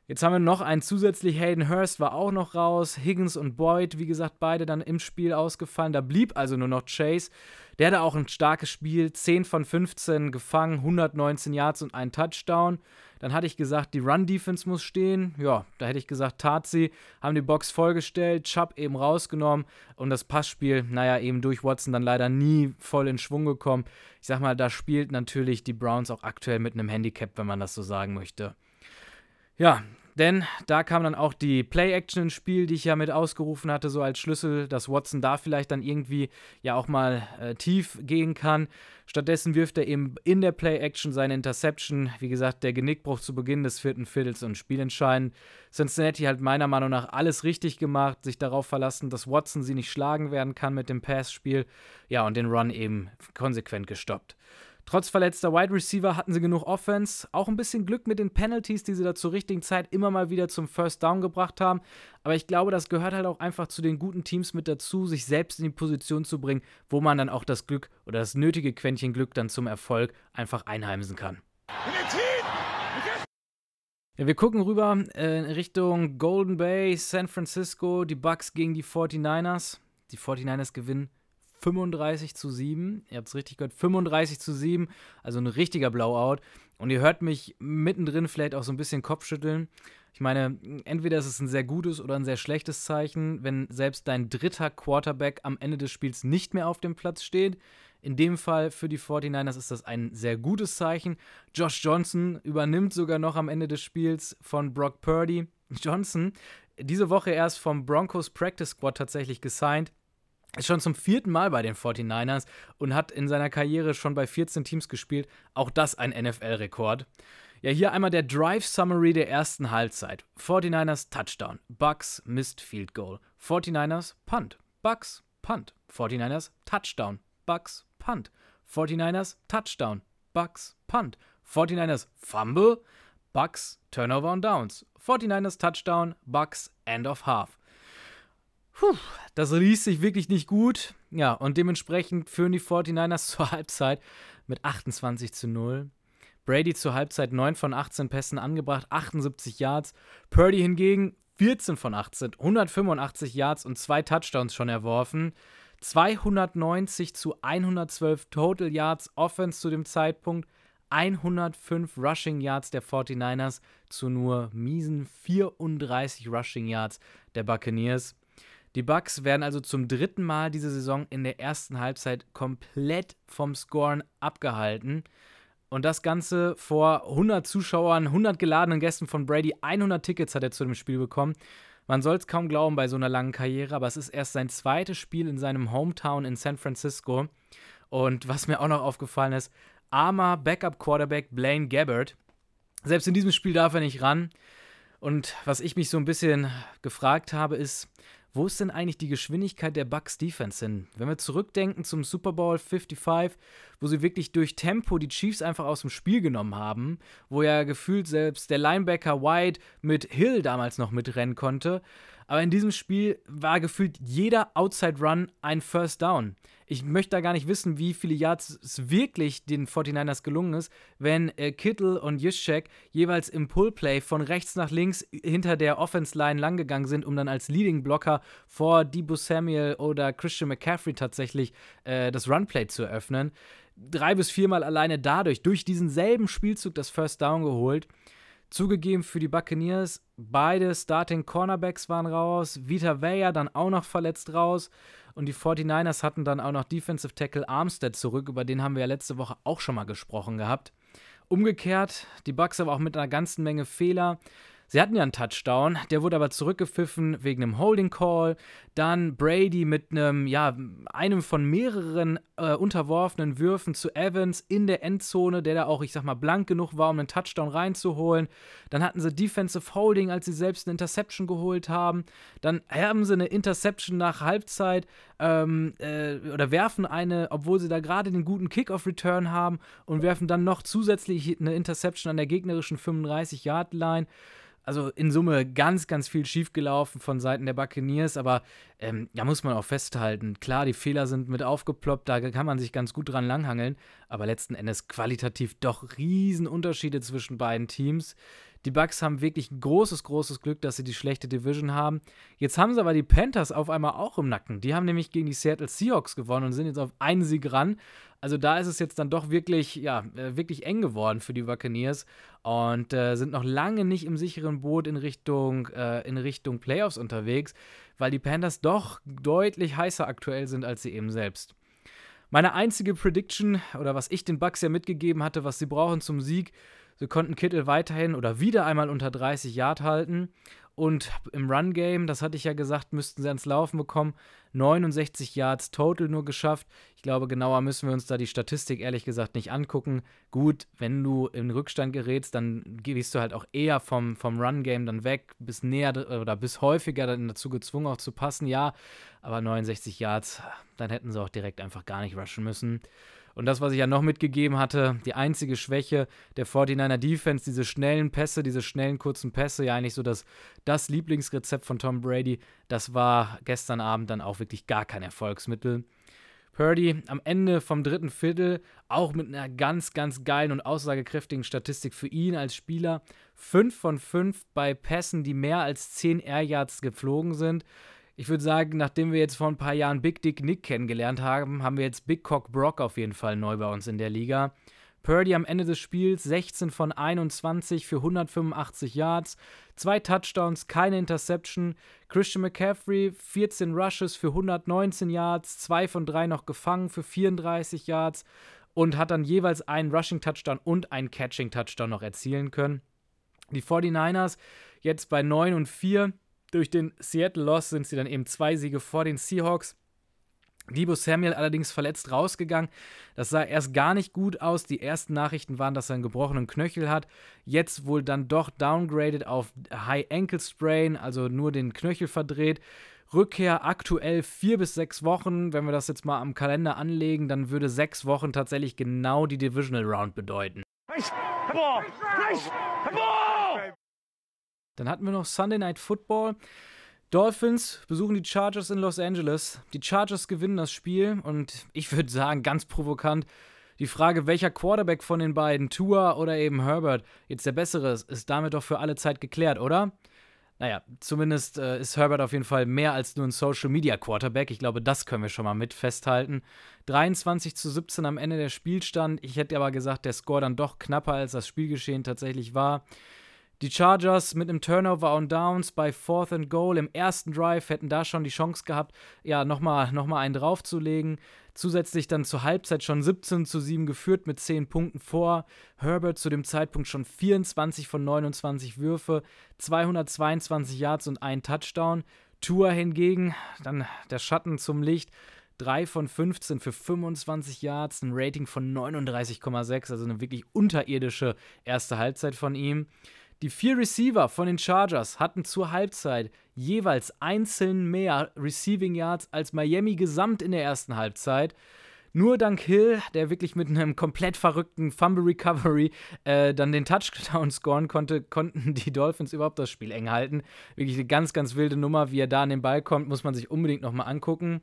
Jetzt haben wir noch einen zusätzlich. Hayden Hurst war auch noch raus. Higgins und Boyd, wie gesagt, beide dann im Spiel ausgefallen. Da blieb also nur noch Chase. Der hatte auch ein starkes Spiel. 10 von 15 gefangen, 119 Yards und ein Touchdown. Dann hatte ich gesagt, die Run-Defense muss stehen. Ja, da hätte ich gesagt, tat sie. Haben die Box vollgestellt, Chubb eben rausgenommen und das Passspiel, naja, eben durch Watson dann leider nie voll in Schwung gekommen. Ich sag mal, da spielt natürlich die Browns auch aktuell mit einem Handicap, wenn man das so sagen möchte. Ja, denn da kam dann auch die Play-Action ins Spiel, die ich ja mit ausgerufen hatte, so als Schlüssel, dass Watson da vielleicht dann irgendwie ja auch mal äh, tief gehen kann. Stattdessen wirft er eben in der Play-Action seine Interception. Wie gesagt, der Genickbruch zu Beginn des vierten Viertels und spielentscheidend. Cincinnati hat meiner Meinung nach alles richtig gemacht, sich darauf verlassen, dass Watson sie nicht schlagen werden kann mit dem Passspiel. Ja, und den Run eben konsequent gestoppt. Trotz verletzter Wide Receiver hatten sie genug Offense. Auch ein bisschen Glück mit den Penalties, die sie da zur richtigen Zeit immer mal wieder zum First Down gebracht haben. Aber ich glaube, das gehört halt auch einfach zu den guten Teams mit dazu, sich selbst in die Position zu bringen, wo man dann auch das Glück oder das nötige Quäntchen Glück dann zum Erfolg einfach einheimsen kann. Ja, wir gucken rüber äh, in Richtung Golden Bay, San Francisco, die Bucks gegen die 49ers. Die 49ers gewinnen 35 zu 7. Ihr habt es richtig gehört, 35 zu 7. Also ein richtiger Blowout. Und ihr hört mich mittendrin vielleicht auch so ein bisschen Kopfschütteln. Ich meine, entweder ist es ein sehr gutes oder ein sehr schlechtes Zeichen, wenn selbst dein dritter Quarterback am Ende des Spiels nicht mehr auf dem Platz steht. In dem Fall für die 49ers ist das ein sehr gutes Zeichen. Josh Johnson übernimmt sogar noch am Ende des Spiels von Brock Purdy. Johnson, diese Woche erst vom Broncos Practice Squad tatsächlich gesigned ist schon zum vierten Mal bei den 49ers und hat in seiner Karriere schon bei 14 Teams gespielt. Auch das ein NFL-Rekord. Ja, hier einmal der Drive Summary der ersten Halbzeit. 49ers Touchdown, Bucks Missed Field Goal. 49ers Punt, Bucks Punt. 49ers Touchdown, Bucks Punt. 49ers Touchdown, Bucks Punt. 49ers Fumble, Bucks Turnover on Downs. 49ers Touchdown, Bucks End of Half. Puh, das liest sich wirklich nicht gut. Ja, und dementsprechend führen die 49ers zur Halbzeit mit 28 zu 0. Brady zur Halbzeit 9 von 18 Pässen angebracht, 78 Yards. Purdy hingegen 14 von 18, 185 Yards und zwei Touchdowns schon erworfen. 290 zu 112 Total Yards Offense zu dem Zeitpunkt. 105 Rushing Yards der 49ers zu nur miesen 34 Rushing Yards der Buccaneers. Die Bucks werden also zum dritten Mal diese Saison in der ersten Halbzeit komplett vom Scoren abgehalten. Und das Ganze vor 100 Zuschauern, 100 geladenen Gästen von Brady. 100 Tickets hat er zu dem Spiel bekommen. Man soll es kaum glauben bei so einer langen Karriere, aber es ist erst sein zweites Spiel in seinem Hometown in San Francisco. Und was mir auch noch aufgefallen ist, armer Backup-Quarterback Blaine Gabbard. Selbst in diesem Spiel darf er nicht ran. Und was ich mich so ein bisschen gefragt habe, ist, wo ist denn eigentlich die Geschwindigkeit der Bucks Defense hin? Wenn wir zurückdenken zum Super Bowl 55, wo sie wirklich durch Tempo die Chiefs einfach aus dem Spiel genommen haben, wo ja gefühlt selbst der Linebacker White mit Hill damals noch mitrennen konnte, aber in diesem Spiel war gefühlt jeder Outside Run ein First Down. Ich möchte da gar nicht wissen, wie viele Yards es wirklich den 49ers gelungen ist, wenn äh, Kittle und Juszczyk jeweils im Pullplay von rechts nach links hinter der Offense Line langgegangen sind, um dann als Leading Blocker vor Debo Samuel oder Christian McCaffrey tatsächlich äh, das Runplay zu eröffnen. Drei bis viermal alleine dadurch, durch diesen selben Spielzug das First Down geholt. Zugegeben für die Buccaneers, beide Starting Cornerbacks waren raus, Vita Vea dann auch noch verletzt raus und die 49ers hatten dann auch noch Defensive Tackle Armstead zurück, über den haben wir ja letzte Woche auch schon mal gesprochen gehabt. Umgekehrt, die Bucks aber auch mit einer ganzen Menge Fehler. Sie hatten ja einen Touchdown, der wurde aber zurückgepfiffen wegen einem Holding Call. Dann Brady mit einem, ja, einem von mehreren äh, unterworfenen Würfen zu Evans in der Endzone, der da auch, ich sag mal, blank genug war, um einen Touchdown reinzuholen. Dann hatten sie Defensive Holding, als sie selbst eine Interception geholt haben. Dann haben sie eine Interception nach Halbzeit ähm, äh, oder werfen eine, obwohl sie da gerade den guten Kickoff-Return haben und werfen dann noch zusätzlich eine Interception an der gegnerischen 35-Yard-Line. Also in Summe ganz, ganz viel schiefgelaufen von Seiten der Buccaneers, aber ähm, da muss man auch festhalten. Klar, die Fehler sind mit aufgeploppt, da kann man sich ganz gut dran langhangeln, aber letzten Endes qualitativ doch Riesenunterschiede zwischen beiden Teams. Die Bucks haben wirklich großes, großes Glück, dass sie die schlechte Division haben. Jetzt haben sie aber die Panthers auf einmal auch im Nacken. Die haben nämlich gegen die Seattle Seahawks gewonnen und sind jetzt auf einen Sieg ran. Also da ist es jetzt dann doch wirklich, ja, äh, wirklich eng geworden für die Buccaneers und äh, sind noch lange nicht im sicheren Boot in Richtung, äh, in Richtung Playoffs unterwegs, weil die Panthers doch deutlich heißer aktuell sind als sie eben selbst. Meine einzige Prediction oder was ich den Bucks ja mitgegeben hatte, was sie brauchen zum Sieg, sie konnten Kittel weiterhin oder wieder einmal unter 30 Yard halten und im Run-Game, das hatte ich ja gesagt, müssten sie ans Laufen bekommen. 69 Yards total nur geschafft. Ich glaube, genauer müssen wir uns da die Statistik ehrlich gesagt nicht angucken. Gut, wenn du in Rückstand gerätst, dann gehst du halt auch eher vom, vom Run-Game dann weg, bis näher oder bis häufiger dann dazu gezwungen auch zu passen, ja. Aber 69 Yards, dann hätten sie auch direkt einfach gar nicht rushen müssen. Und das, was ich ja noch mitgegeben hatte, die einzige Schwäche der 49er Defense, diese schnellen Pässe, diese schnellen kurzen Pässe, ja eigentlich so das, das Lieblingsrezept von Tom Brady, das war gestern Abend dann auch wirklich gar kein Erfolgsmittel. Purdy am Ende vom dritten Viertel auch mit einer ganz, ganz geilen und aussagekräftigen Statistik für ihn als Spieler. 5 von 5 bei Pässen, die mehr als 10 Air Yards geflogen sind ich würde sagen, nachdem wir jetzt vor ein paar Jahren Big Dick Nick kennengelernt haben, haben wir jetzt Big Cock Brock auf jeden Fall neu bei uns in der Liga. Purdy am Ende des Spiels 16 von 21 für 185 Yards, zwei Touchdowns, keine Interception. Christian McCaffrey 14 Rushes für 119 Yards, zwei von drei noch gefangen für 34 Yards und hat dann jeweils einen Rushing Touchdown und einen Catching Touchdown noch erzielen können. Die 49ers jetzt bei 9 und 4 durch den Seattle Loss sind sie dann eben zwei Siege vor den Seahawks. Debo Samuel allerdings verletzt rausgegangen. Das sah erst gar nicht gut aus. Die ersten Nachrichten waren, dass er einen gebrochenen Knöchel hat. Jetzt wohl dann doch downgraded auf High Ankle Sprain, also nur den Knöchel verdreht. Rückkehr aktuell vier bis sechs Wochen. Wenn wir das jetzt mal am Kalender anlegen, dann würde sechs Wochen tatsächlich genau die Divisional Round bedeuten. Nice. Ball. Nice. Dann hatten wir noch Sunday Night Football. Dolphins besuchen die Chargers in Los Angeles. Die Chargers gewinnen das Spiel und ich würde sagen, ganz provokant, die Frage, welcher Quarterback von den beiden, Tua oder eben Herbert, jetzt der bessere ist, ist damit doch für alle Zeit geklärt, oder? Naja, zumindest äh, ist Herbert auf jeden Fall mehr als nur ein Social Media Quarterback. Ich glaube, das können wir schon mal mit festhalten. 23 zu 17 am Ende der Spielstand. Ich hätte aber gesagt, der Score dann doch knapper, als das Spielgeschehen tatsächlich war. Die Chargers mit einem Turnover on Downs bei Fourth and Goal im ersten Drive hätten da schon die Chance gehabt, ja, nochmal noch mal einen draufzulegen. Zusätzlich dann zur Halbzeit schon 17 zu 7 geführt mit 10 Punkten vor. Herbert zu dem Zeitpunkt schon 24 von 29 Würfe, 222 Yards und ein Touchdown. Tour hingegen, dann der Schatten zum Licht, 3 von 15 für 25 Yards, ein Rating von 39,6, also eine wirklich unterirdische erste Halbzeit von ihm. Die vier Receiver von den Chargers hatten zur Halbzeit jeweils einzeln mehr Receiving Yards als Miami gesamt in der ersten Halbzeit. Nur dank Hill, der wirklich mit einem komplett verrückten Fumble Recovery äh, dann den Touchdown scoren konnte, konnten die Dolphins überhaupt das Spiel eng halten. Wirklich eine ganz, ganz wilde Nummer, wie er da an den Ball kommt, muss man sich unbedingt nochmal angucken.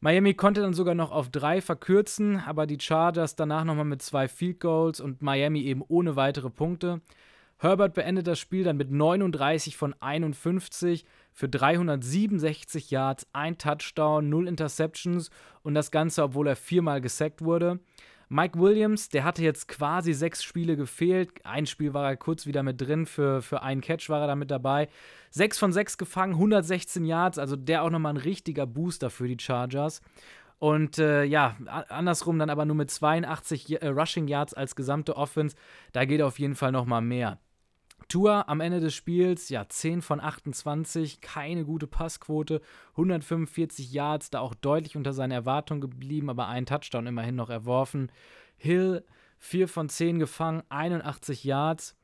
Miami konnte dann sogar noch auf drei verkürzen, aber die Chargers danach nochmal mit zwei Field Goals und Miami eben ohne weitere Punkte. Herbert beendet das Spiel dann mit 39 von 51 für 367 Yards, ein Touchdown, null Interceptions und das Ganze, obwohl er viermal gesackt wurde. Mike Williams, der hatte jetzt quasi sechs Spiele gefehlt. Ein Spiel war er kurz wieder mit drin, für, für einen Catch war er da mit dabei. Sechs von sechs gefangen, 116 Yards, also der auch nochmal ein richtiger Booster für die Chargers. Und äh, ja, andersrum dann aber nur mit 82 äh, Rushing Yards als gesamte Offense. Da geht auf jeden Fall nochmal mehr. Tour am Ende des Spiels, ja, 10 von 28, keine gute Passquote, 145 Yards, da auch deutlich unter seinen Erwartungen geblieben, aber einen Touchdown immerhin noch erworfen. Hill, 4 von 10 gefangen, 81 Yards.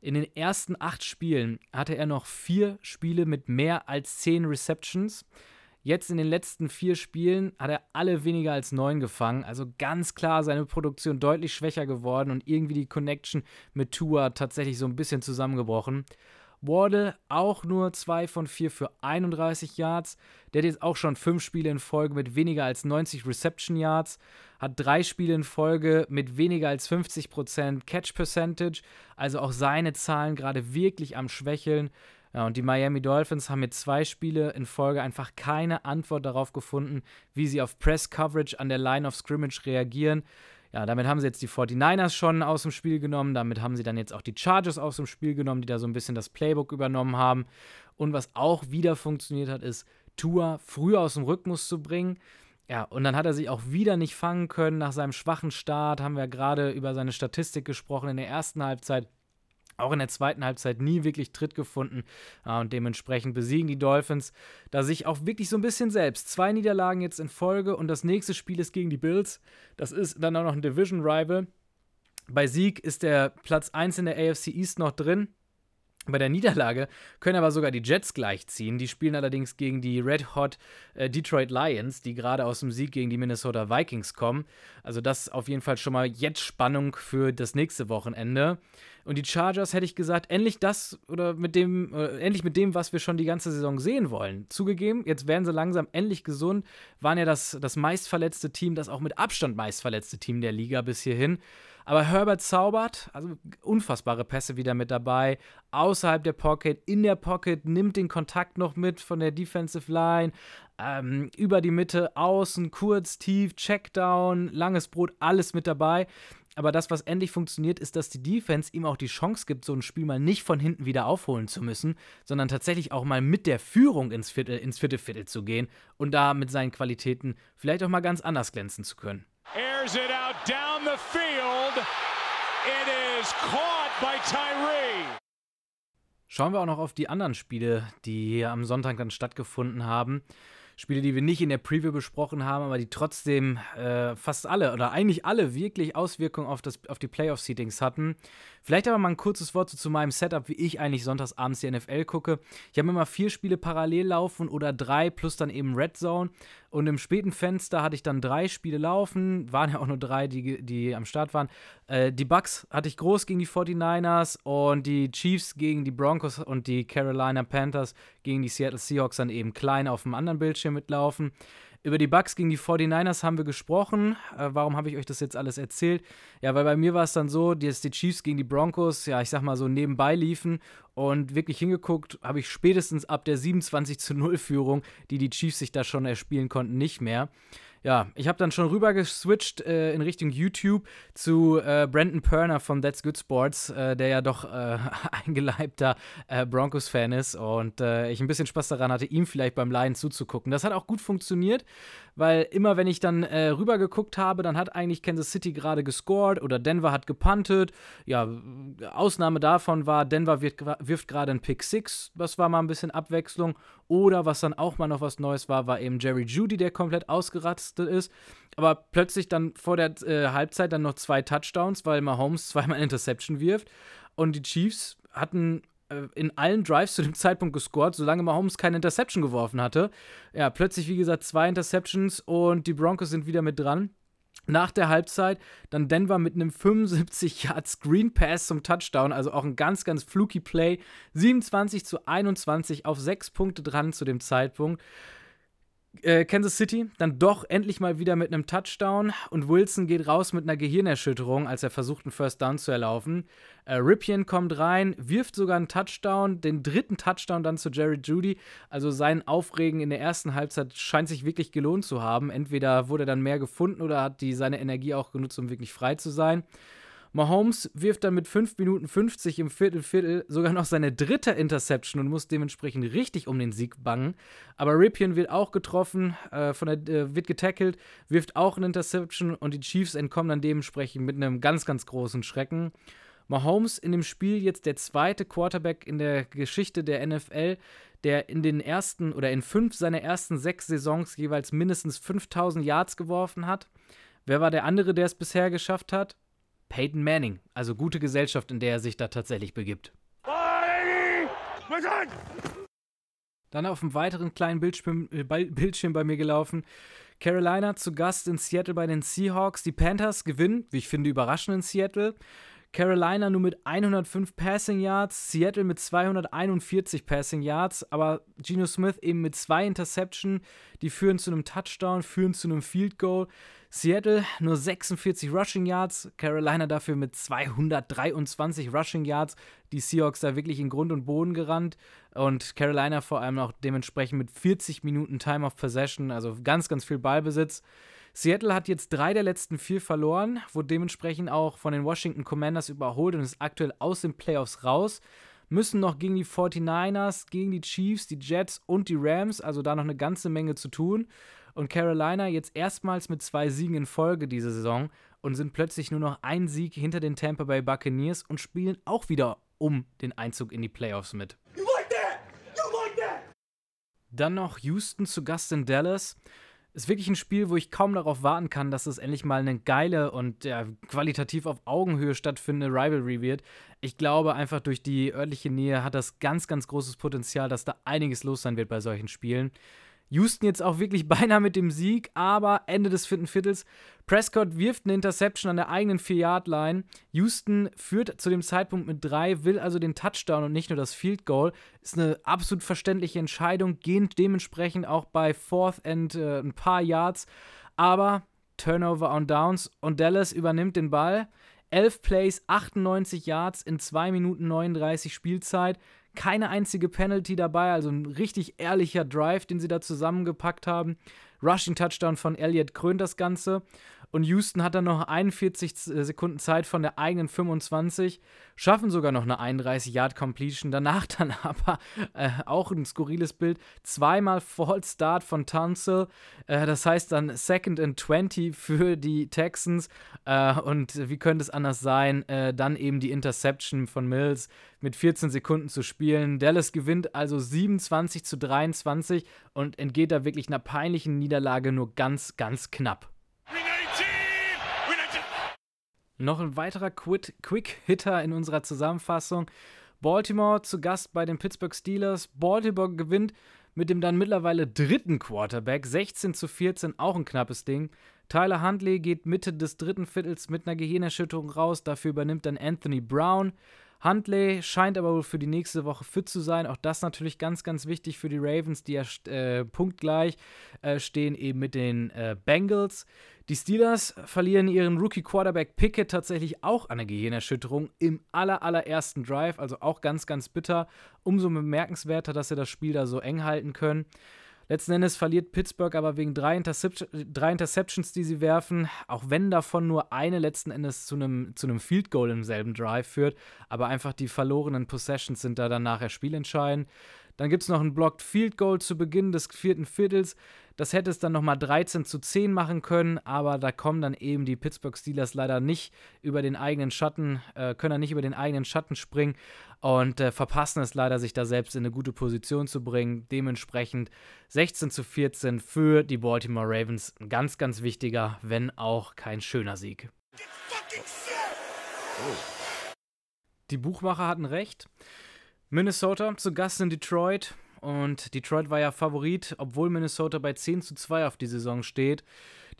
In den ersten acht Spielen hatte er noch vier Spiele mit mehr als 10 Receptions. Jetzt in den letzten vier Spielen hat er alle weniger als neun gefangen. Also ganz klar seine Produktion deutlich schwächer geworden und irgendwie die Connection mit Tua tatsächlich so ein bisschen zusammengebrochen. Wardle auch nur 2 von 4 für 31 Yards. Der hat jetzt auch schon 5 Spiele in Folge mit weniger als 90 Reception Yards. Hat 3 Spiele in Folge mit weniger als 50% Catch Percentage. Also auch seine Zahlen gerade wirklich am Schwächeln. Ja, und die Miami Dolphins haben mit zwei Spiele in Folge einfach keine Antwort darauf gefunden, wie sie auf Press Coverage an der Line of Scrimmage reagieren. Ja, damit haben sie jetzt die 49ers schon aus dem Spiel genommen. Damit haben sie dann jetzt auch die Chargers aus dem Spiel genommen, die da so ein bisschen das Playbook übernommen haben. Und was auch wieder funktioniert hat, ist, Tua früher aus dem Rhythmus zu bringen. Ja, und dann hat er sich auch wieder nicht fangen können nach seinem schwachen Start. Haben wir gerade über seine Statistik gesprochen in der ersten Halbzeit auch in der zweiten Halbzeit nie wirklich Tritt gefunden. und dementsprechend besiegen die Dolphins da sich auch wirklich so ein bisschen selbst. Zwei Niederlagen jetzt in Folge und das nächste Spiel ist gegen die Bills. Das ist dann auch noch ein Division-Rival. Bei Sieg ist der Platz 1 in der AFC East noch drin. Bei der Niederlage können aber sogar die Jets gleichziehen. Die spielen allerdings gegen die Red Hot äh, Detroit Lions, die gerade aus dem Sieg gegen die Minnesota Vikings kommen. Also das auf jeden Fall schon mal jetzt Spannung für das nächste Wochenende. Und die Chargers hätte ich gesagt, endlich das oder mit dem, äh, endlich mit dem, was wir schon die ganze Saison sehen wollen. Zugegeben, jetzt werden sie langsam endlich gesund, waren ja das, das meistverletzte Team, das auch mit Abstand meistverletzte Team der Liga bis hierhin. Aber Herbert zaubert, also unfassbare Pässe wieder mit dabei, außerhalb der Pocket, in der Pocket, nimmt den Kontakt noch mit von der Defensive Line, ähm, über die Mitte, außen, kurz, tief, Checkdown, langes Brot, alles mit dabei. Aber das, was endlich funktioniert, ist, dass die Defense ihm auch die Chance gibt, so ein Spiel mal nicht von hinten wieder aufholen zu müssen, sondern tatsächlich auch mal mit der Führung ins Viertel, ins vierte Viertel zu gehen und da mit seinen Qualitäten vielleicht auch mal ganz anders glänzen zu können. Airs it out down the field. It is caught by Tyree. Schauen wir auch noch auf die anderen Spiele, die am Sonntag dann stattgefunden haben. Spiele, die wir nicht in der Preview besprochen haben, aber die trotzdem äh, fast alle oder eigentlich alle wirklich Auswirkungen auf, das, auf die Playoff-Seatings hatten. Vielleicht aber mal ein kurzes Wort zu meinem Setup, wie ich eigentlich sonntags abends die NFL gucke. Ich habe immer vier Spiele parallel laufen oder drei plus dann eben Red Zone. Und im späten Fenster hatte ich dann drei Spiele laufen, waren ja auch nur drei, die, die am Start waren. Äh, die Bucks hatte ich groß gegen die 49ers und die Chiefs gegen die Broncos und die Carolina Panthers gegen die Seattle Seahawks dann eben klein auf dem anderen Bildschirm mitlaufen. Über die Bucks gegen die 49ers haben wir gesprochen. Äh, warum habe ich euch das jetzt alles erzählt? Ja, weil bei mir war es dann so, dass die Chiefs gegen die Broncos, ja, ich sag mal so nebenbei liefen und wirklich hingeguckt, habe ich spätestens ab der 27 zu 0 Führung, die die Chiefs sich da schon erspielen konnten, nicht mehr ja, ich habe dann schon rüber geswitcht äh, in Richtung YouTube zu äh, Brandon Perner von That's Good Sports, äh, der ja doch äh, eingeleibter äh, Broncos-Fan ist und äh, ich ein bisschen Spaß daran hatte, ihm vielleicht beim Lion zuzugucken. Das hat auch gut funktioniert, weil immer wenn ich dann rüber geguckt habe, dann hat eigentlich Kansas City gerade gescored oder Denver hat gepuntet. Ja, Ausnahme davon war, Denver wirft gerade einen Pick 6, das war mal ein bisschen Abwechslung. Oder was dann auch mal noch was Neues war, war eben Jerry Judy, der komplett ausgeratzt Beste ist. Aber plötzlich dann vor der äh, Halbzeit dann noch zwei Touchdowns, weil Mahomes zweimal Interception wirft. Und die Chiefs hatten äh, in allen Drives zu dem Zeitpunkt gescored, solange Mahomes keine Interception geworfen hatte. Ja, plötzlich, wie gesagt, zwei Interceptions und die Broncos sind wieder mit dran. Nach der Halbzeit dann Denver mit einem 75 Yard Screen Pass zum Touchdown, also auch ein ganz, ganz fluky Play. 27 zu 21 auf sechs Punkte dran zu dem Zeitpunkt äh, Kansas City dann doch endlich mal wieder mit einem Touchdown und Wilson geht raus mit einer Gehirnerschütterung, als er versucht, einen First Down zu erlaufen. Äh, Ripien kommt rein, wirft sogar einen Touchdown, den dritten Touchdown dann zu Jerry Judy. Also sein Aufregen in der ersten Halbzeit scheint sich wirklich gelohnt zu haben. Entweder wurde dann mehr gefunden oder hat die seine Energie auch genutzt, um wirklich frei zu sein. Mahomes wirft dann mit 5 Minuten 50 im Viertel Viertel sogar noch seine dritte Interception und muss dementsprechend richtig um den Sieg bangen. Aber Ripien wird auch getroffen, äh, von der, äh, wird getackelt, wirft auch eine Interception und die Chiefs entkommen dann dementsprechend mit einem ganz, ganz großen Schrecken. Mahomes in dem Spiel jetzt der zweite Quarterback in der Geschichte der NFL, der in den ersten oder in fünf seiner ersten sechs Saisons jeweils mindestens 5000 Yards geworfen hat. Wer war der andere, der es bisher geschafft hat? Peyton Manning. Also gute Gesellschaft, in der er sich da tatsächlich begibt. Dann auf einem weiteren kleinen Bildschirm, äh, Bildschirm bei mir gelaufen. Carolina zu Gast in Seattle bei den Seahawks. Die Panthers gewinnen, wie ich finde, überraschend in Seattle. Carolina nur mit 105 Passing Yards, Seattle mit 241 Passing Yards, aber Geno Smith eben mit zwei Interception, die führen zu einem Touchdown, führen zu einem Field Goal. Seattle nur 46 Rushing Yards, Carolina dafür mit 223 Rushing Yards. Die Seahawks da wirklich in Grund und Boden gerannt und Carolina vor allem auch dementsprechend mit 40 Minuten Time of Possession, also ganz, ganz viel Ballbesitz. Seattle hat jetzt drei der letzten vier verloren, wurde dementsprechend auch von den Washington Commanders überholt und ist aktuell aus den Playoffs raus. Müssen noch gegen die 49ers, gegen die Chiefs, die Jets und die Rams, also da noch eine ganze Menge zu tun. Und Carolina jetzt erstmals mit zwei Siegen in Folge diese Saison und sind plötzlich nur noch ein Sieg hinter den Tampa Bay Buccaneers und spielen auch wieder um den Einzug in die Playoffs mit. Like like Dann noch Houston zu Gast in Dallas ist wirklich ein Spiel, wo ich kaum darauf warten kann, dass es endlich mal eine geile und ja, qualitativ auf Augenhöhe stattfindende Rivalry wird. Ich glaube, einfach durch die örtliche Nähe hat das ganz, ganz großes Potenzial, dass da einiges los sein wird bei solchen Spielen. Houston jetzt auch wirklich beinahe mit dem Sieg, aber Ende des vierten Viertels. Prescott wirft eine Interception an der eigenen 4-Yard-Line. Houston führt zu dem Zeitpunkt mit drei, will also den Touchdown und nicht nur das Field Goal. Ist eine absolut verständliche Entscheidung, gehen dementsprechend auch bei Fourth and äh, ein paar Yards. Aber Turnover on Downs und Dallas übernimmt den Ball. 11 Plays, 98 Yards in 2 Minuten 39 Spielzeit keine einzige Penalty dabei, also ein richtig ehrlicher Drive, den sie da zusammengepackt haben. Rushing Touchdown von Elliott krönt das Ganze. Und Houston hat dann noch 41 äh, Sekunden Zeit von der eigenen 25, schaffen sogar noch eine 31-Yard-Completion. Danach dann aber äh, auch ein skurriles Bild. Zweimal False Start von Tunsil. Äh, das heißt dann Second and 20 für die Texans. Äh, und wie könnte es anders sein? Äh, dann eben die Interception von Mills mit 14 Sekunden zu spielen. Dallas gewinnt also 27 zu 23 und entgeht da wirklich einer peinlichen Niederlage nur ganz, ganz knapp. Noch ein weiterer Quick-Hitter in unserer Zusammenfassung. Baltimore zu Gast bei den Pittsburgh Steelers. Baltimore gewinnt mit dem dann mittlerweile dritten Quarterback. 16 zu 14, auch ein knappes Ding. Tyler Huntley geht Mitte des dritten Viertels mit einer Gehirnerschütterung raus. Dafür übernimmt dann Anthony Brown. Huntley scheint aber wohl für die nächste Woche fit zu sein. Auch das natürlich ganz, ganz wichtig für die Ravens, die ja äh, punktgleich äh, stehen eben mit den äh, Bengals. Die Steelers verlieren ihren Rookie-Quarterback Pickett tatsächlich auch an der Gehirnerschütterung im aller, allerersten Drive, also auch ganz, ganz bitter. Umso bemerkenswerter, dass sie das Spiel da so eng halten können. Letzten Endes verliert Pittsburgh aber wegen drei, Intercep drei Interceptions, die sie werfen, auch wenn davon nur eine letzten Endes zu einem zu Field Goal im selben Drive führt. Aber einfach die verlorenen Possessions sind da dann nachher spielentscheidend. Dann gibt es noch ein Blocked Field Goal zu Beginn des vierten Viertels. Das hätte es dann nochmal 13 zu 10 machen können, aber da kommen dann eben die Pittsburgh Steelers leider nicht über den eigenen Schatten, äh, können dann nicht über den eigenen Schatten springen und äh, verpassen es leider, sich da selbst in eine gute Position zu bringen. Dementsprechend 16 zu 14 für die Baltimore Ravens. Ein ganz, ganz wichtiger, wenn auch kein schöner Sieg. Die Buchmacher hatten recht. Minnesota zu Gast in Detroit. Und Detroit war ja Favorit, obwohl Minnesota bei 10 zu 2 auf die Saison steht.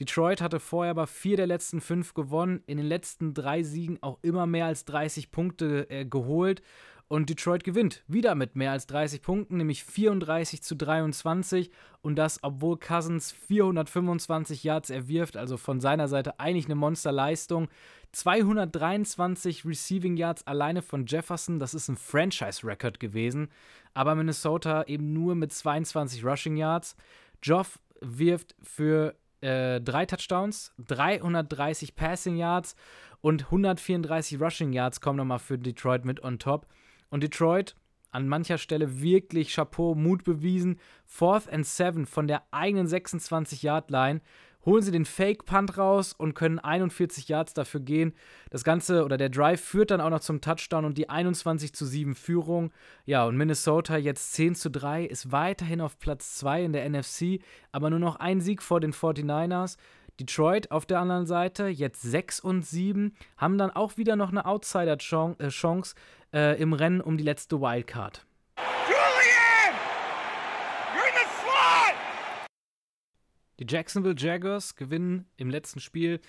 Detroit hatte vorher aber vier der letzten fünf gewonnen, in den letzten drei Siegen auch immer mehr als 30 Punkte äh, geholt. Und Detroit gewinnt wieder mit mehr als 30 Punkten, nämlich 34 zu 23. Und das, obwohl Cousins 425 Yards erwirft, also von seiner Seite eigentlich eine Monsterleistung. 223 Receiving Yards alleine von Jefferson, das ist ein Franchise-Record gewesen. Aber Minnesota eben nur mit 22 Rushing Yards. Joff wirft für äh, drei Touchdowns, 330 Passing Yards und 134 Rushing Yards kommen nochmal für Detroit mit on top. Und Detroit an mancher Stelle wirklich Chapeau, Mut bewiesen. Fourth and Seven von der eigenen 26-Yard-Line holen sie den Fake-Punt raus und können 41 Yards dafür gehen. Das Ganze oder der Drive führt dann auch noch zum Touchdown und die 21 zu 7 Führung. Ja, und Minnesota jetzt 10 zu 3 ist weiterhin auf Platz 2 in der NFC, aber nur noch ein Sieg vor den 49ers. Detroit auf der anderen Seite jetzt 6 und 7, haben dann auch wieder noch eine Outsider-Chance äh, im Rennen um die letzte Wildcard. Die Jacksonville Jaguars gewinnen im letzten Spiel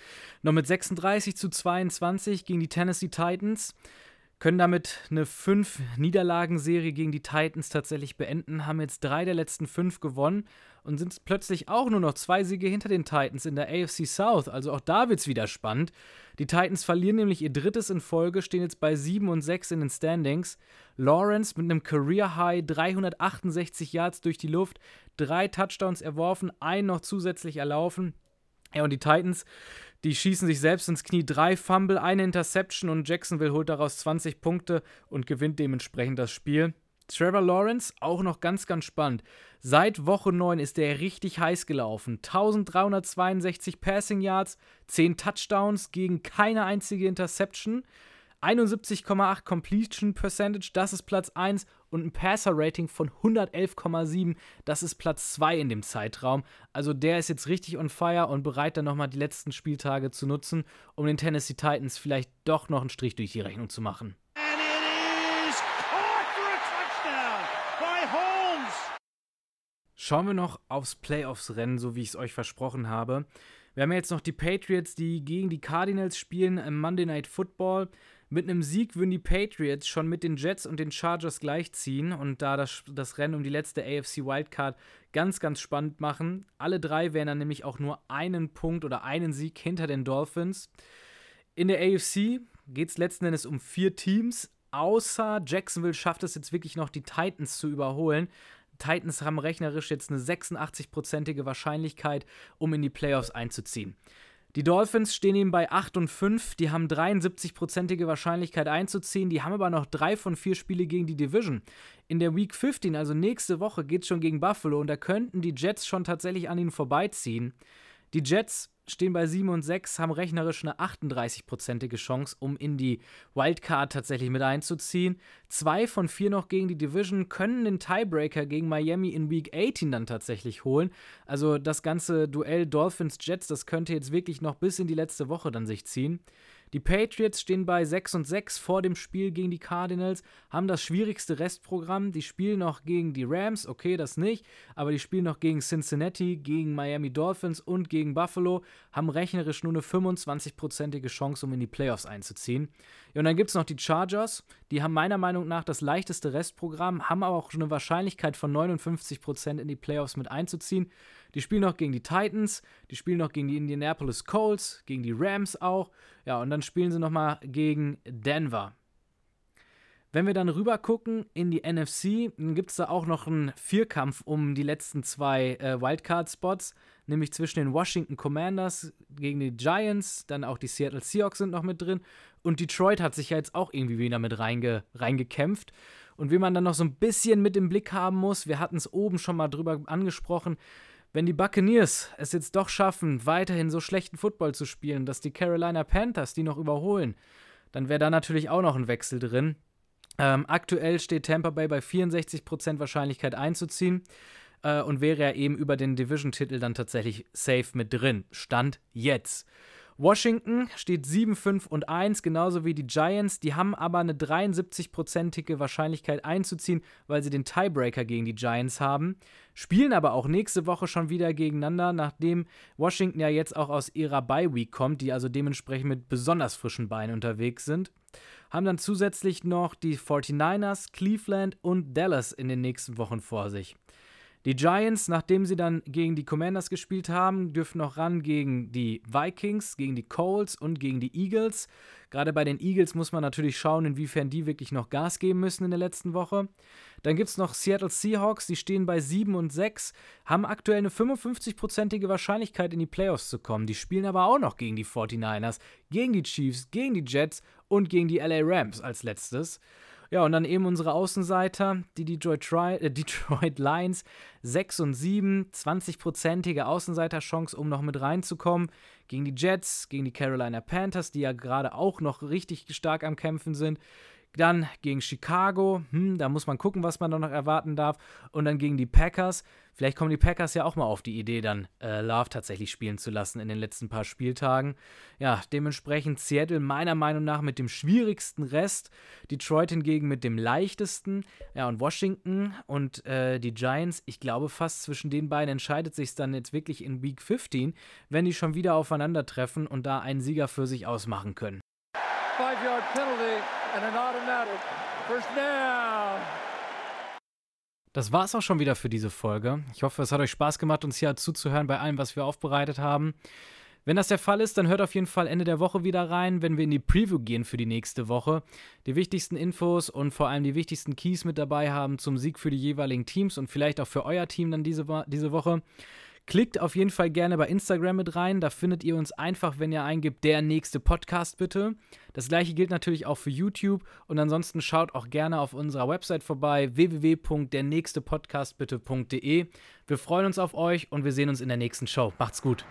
noch mit 36 zu 22 gegen die Tennessee Titans. Können damit eine 5-Niederlagen-Serie gegen die Titans tatsächlich beenden, haben jetzt drei der letzten fünf gewonnen und sind plötzlich auch nur noch zwei Siege hinter den Titans in der AFC South. Also auch da wird es wieder spannend. Die Titans verlieren nämlich ihr drittes in Folge, stehen jetzt bei 7 und 6 in den Standings. Lawrence mit einem Career High 368 Yards durch die Luft, drei Touchdowns erworfen, einen noch zusätzlich erlaufen. Ja, und die Titans die schießen sich selbst ins Knie. Drei Fumble, eine Interception und Jacksonville holt daraus 20 Punkte und gewinnt dementsprechend das Spiel. Trevor Lawrence, auch noch ganz, ganz spannend. Seit Woche 9 ist er richtig heiß gelaufen. 1362 Passing Yards, 10 Touchdowns gegen keine einzige Interception. 71,8 Completion Percentage, das ist Platz 1 und ein Passer-Rating von 111,7, das ist Platz 2 in dem Zeitraum. Also der ist jetzt richtig on fire und bereit, dann nochmal die letzten Spieltage zu nutzen, um den Tennessee Titans vielleicht doch noch einen Strich durch die Rechnung zu machen. Schauen wir noch aufs Playoffs-Rennen, so wie ich es euch versprochen habe. Wir haben jetzt noch die Patriots, die gegen die Cardinals spielen im Monday Night Football. Mit einem Sieg würden die Patriots schon mit den Jets und den Chargers gleichziehen und da das, das Rennen um die letzte AFC Wildcard ganz, ganz spannend machen. Alle drei wären dann nämlich auch nur einen Punkt oder einen Sieg hinter den Dolphins. In der AFC geht es letzten Endes um vier Teams, außer Jacksonville schafft es jetzt wirklich noch, die Titans zu überholen. Titans haben rechnerisch jetzt eine 86-prozentige Wahrscheinlichkeit, um in die Playoffs einzuziehen. Die Dolphins stehen ihm bei 8 und 5. Die haben 73-prozentige Wahrscheinlichkeit einzuziehen. Die haben aber noch drei von vier Spiele gegen die Division. In der Week 15, also nächste Woche, geht es schon gegen Buffalo und da könnten die Jets schon tatsächlich an ihnen vorbeiziehen. Die Jets stehen bei 7 und 6, haben rechnerisch eine 38-prozentige Chance, um in die Wildcard tatsächlich mit einzuziehen. Zwei von vier noch gegen die Division können den Tiebreaker gegen Miami in Week 18 dann tatsächlich holen. Also das ganze Duell Dolphins-Jets, das könnte jetzt wirklich noch bis in die letzte Woche dann sich ziehen. Die Patriots stehen bei 6 und 6 vor dem Spiel gegen die Cardinals, haben das schwierigste Restprogramm. Die spielen noch gegen die Rams, okay, das nicht, aber die spielen noch gegen Cincinnati, gegen Miami Dolphins und gegen Buffalo, haben rechnerisch nur eine 25-prozentige Chance, um in die Playoffs einzuziehen. Und dann gibt es noch die Chargers, die haben meiner Meinung nach das leichteste Restprogramm, haben aber auch eine Wahrscheinlichkeit von 59% in die Playoffs mit einzuziehen. Die spielen noch gegen die Titans, die spielen noch gegen die Indianapolis Colts, gegen die Rams auch. Ja, und dann spielen sie nochmal gegen Denver. Wenn wir dann rüber gucken in die NFC, dann gibt es da auch noch einen Vierkampf um die letzten zwei äh, Wildcard-Spots, nämlich zwischen den Washington Commanders gegen die Giants, dann auch die Seattle Seahawks sind noch mit drin und Detroit hat sich ja jetzt auch irgendwie wieder mit reinge reingekämpft. Und wie man dann noch so ein bisschen mit im Blick haben muss, wir hatten es oben schon mal drüber angesprochen, wenn die Buccaneers es jetzt doch schaffen, weiterhin so schlechten Football zu spielen, dass die Carolina Panthers die noch überholen, dann wäre da natürlich auch noch ein Wechsel drin. Ähm, aktuell steht Tampa Bay bei 64% Wahrscheinlichkeit einzuziehen äh, und wäre ja eben über den Division-Titel dann tatsächlich safe mit drin. Stand jetzt. Washington steht 7, 5 und 1, genauso wie die Giants. Die haben aber eine 73-prozentige Wahrscheinlichkeit einzuziehen, weil sie den Tiebreaker gegen die Giants haben. Spielen aber auch nächste Woche schon wieder gegeneinander, nachdem Washington ja jetzt auch aus ihrer Bye-Week kommt, die also dementsprechend mit besonders frischen Beinen unterwegs sind. Haben dann zusätzlich noch die 49ers, Cleveland und Dallas in den nächsten Wochen vor sich. Die Giants, nachdem sie dann gegen die Commanders gespielt haben, dürfen noch ran gegen die Vikings, gegen die Colts und gegen die Eagles. Gerade bei den Eagles muss man natürlich schauen, inwiefern die wirklich noch Gas geben müssen in der letzten Woche. Dann gibt es noch Seattle Seahawks, die stehen bei 7 und 6, haben aktuell eine 55-prozentige Wahrscheinlichkeit in die Playoffs zu kommen. Die spielen aber auch noch gegen die 49ers, gegen die Chiefs, gegen die Jets und gegen die LA Rams als letztes. Ja, und dann eben unsere Außenseiter, die Detroit, Tri äh, Detroit Lions, 6 und 7, 20-prozentige Außenseiterchance, um noch mit reinzukommen. Gegen die Jets, gegen die Carolina Panthers, die ja gerade auch noch richtig stark am Kämpfen sind. Dann gegen Chicago, hm, da muss man gucken, was man noch erwarten darf. Und dann gegen die Packers. Vielleicht kommen die Packers ja auch mal auf die Idee, dann äh, Love tatsächlich spielen zu lassen in den letzten paar Spieltagen. Ja, dementsprechend Seattle meiner Meinung nach mit dem schwierigsten Rest. Detroit hingegen mit dem leichtesten. Ja, und Washington und äh, die Giants, ich glaube fast zwischen den beiden entscheidet sich dann jetzt wirklich in Week 15, wenn die schon wieder aufeinandertreffen und da einen Sieger für sich ausmachen können. Five-yard penalty and an automatic. First down. Das war es auch schon wieder für diese Folge. Ich hoffe, es hat euch Spaß gemacht, uns hier zuzuhören bei allem, was wir aufbereitet haben. Wenn das der Fall ist, dann hört auf jeden Fall Ende der Woche wieder rein, wenn wir in die Preview gehen für die nächste Woche. Die wichtigsten Infos und vor allem die wichtigsten Keys mit dabei haben zum Sieg für die jeweiligen Teams und vielleicht auch für euer Team dann diese, diese Woche. Klickt auf jeden Fall gerne bei Instagram mit rein. Da findet ihr uns einfach, wenn ihr eingibt, der nächste Podcast bitte. Das gleiche gilt natürlich auch für YouTube. Und ansonsten schaut auch gerne auf unserer Website vorbei www.dernächstepodcastbitte.de. Wir freuen uns auf euch und wir sehen uns in der nächsten Show. Macht's gut.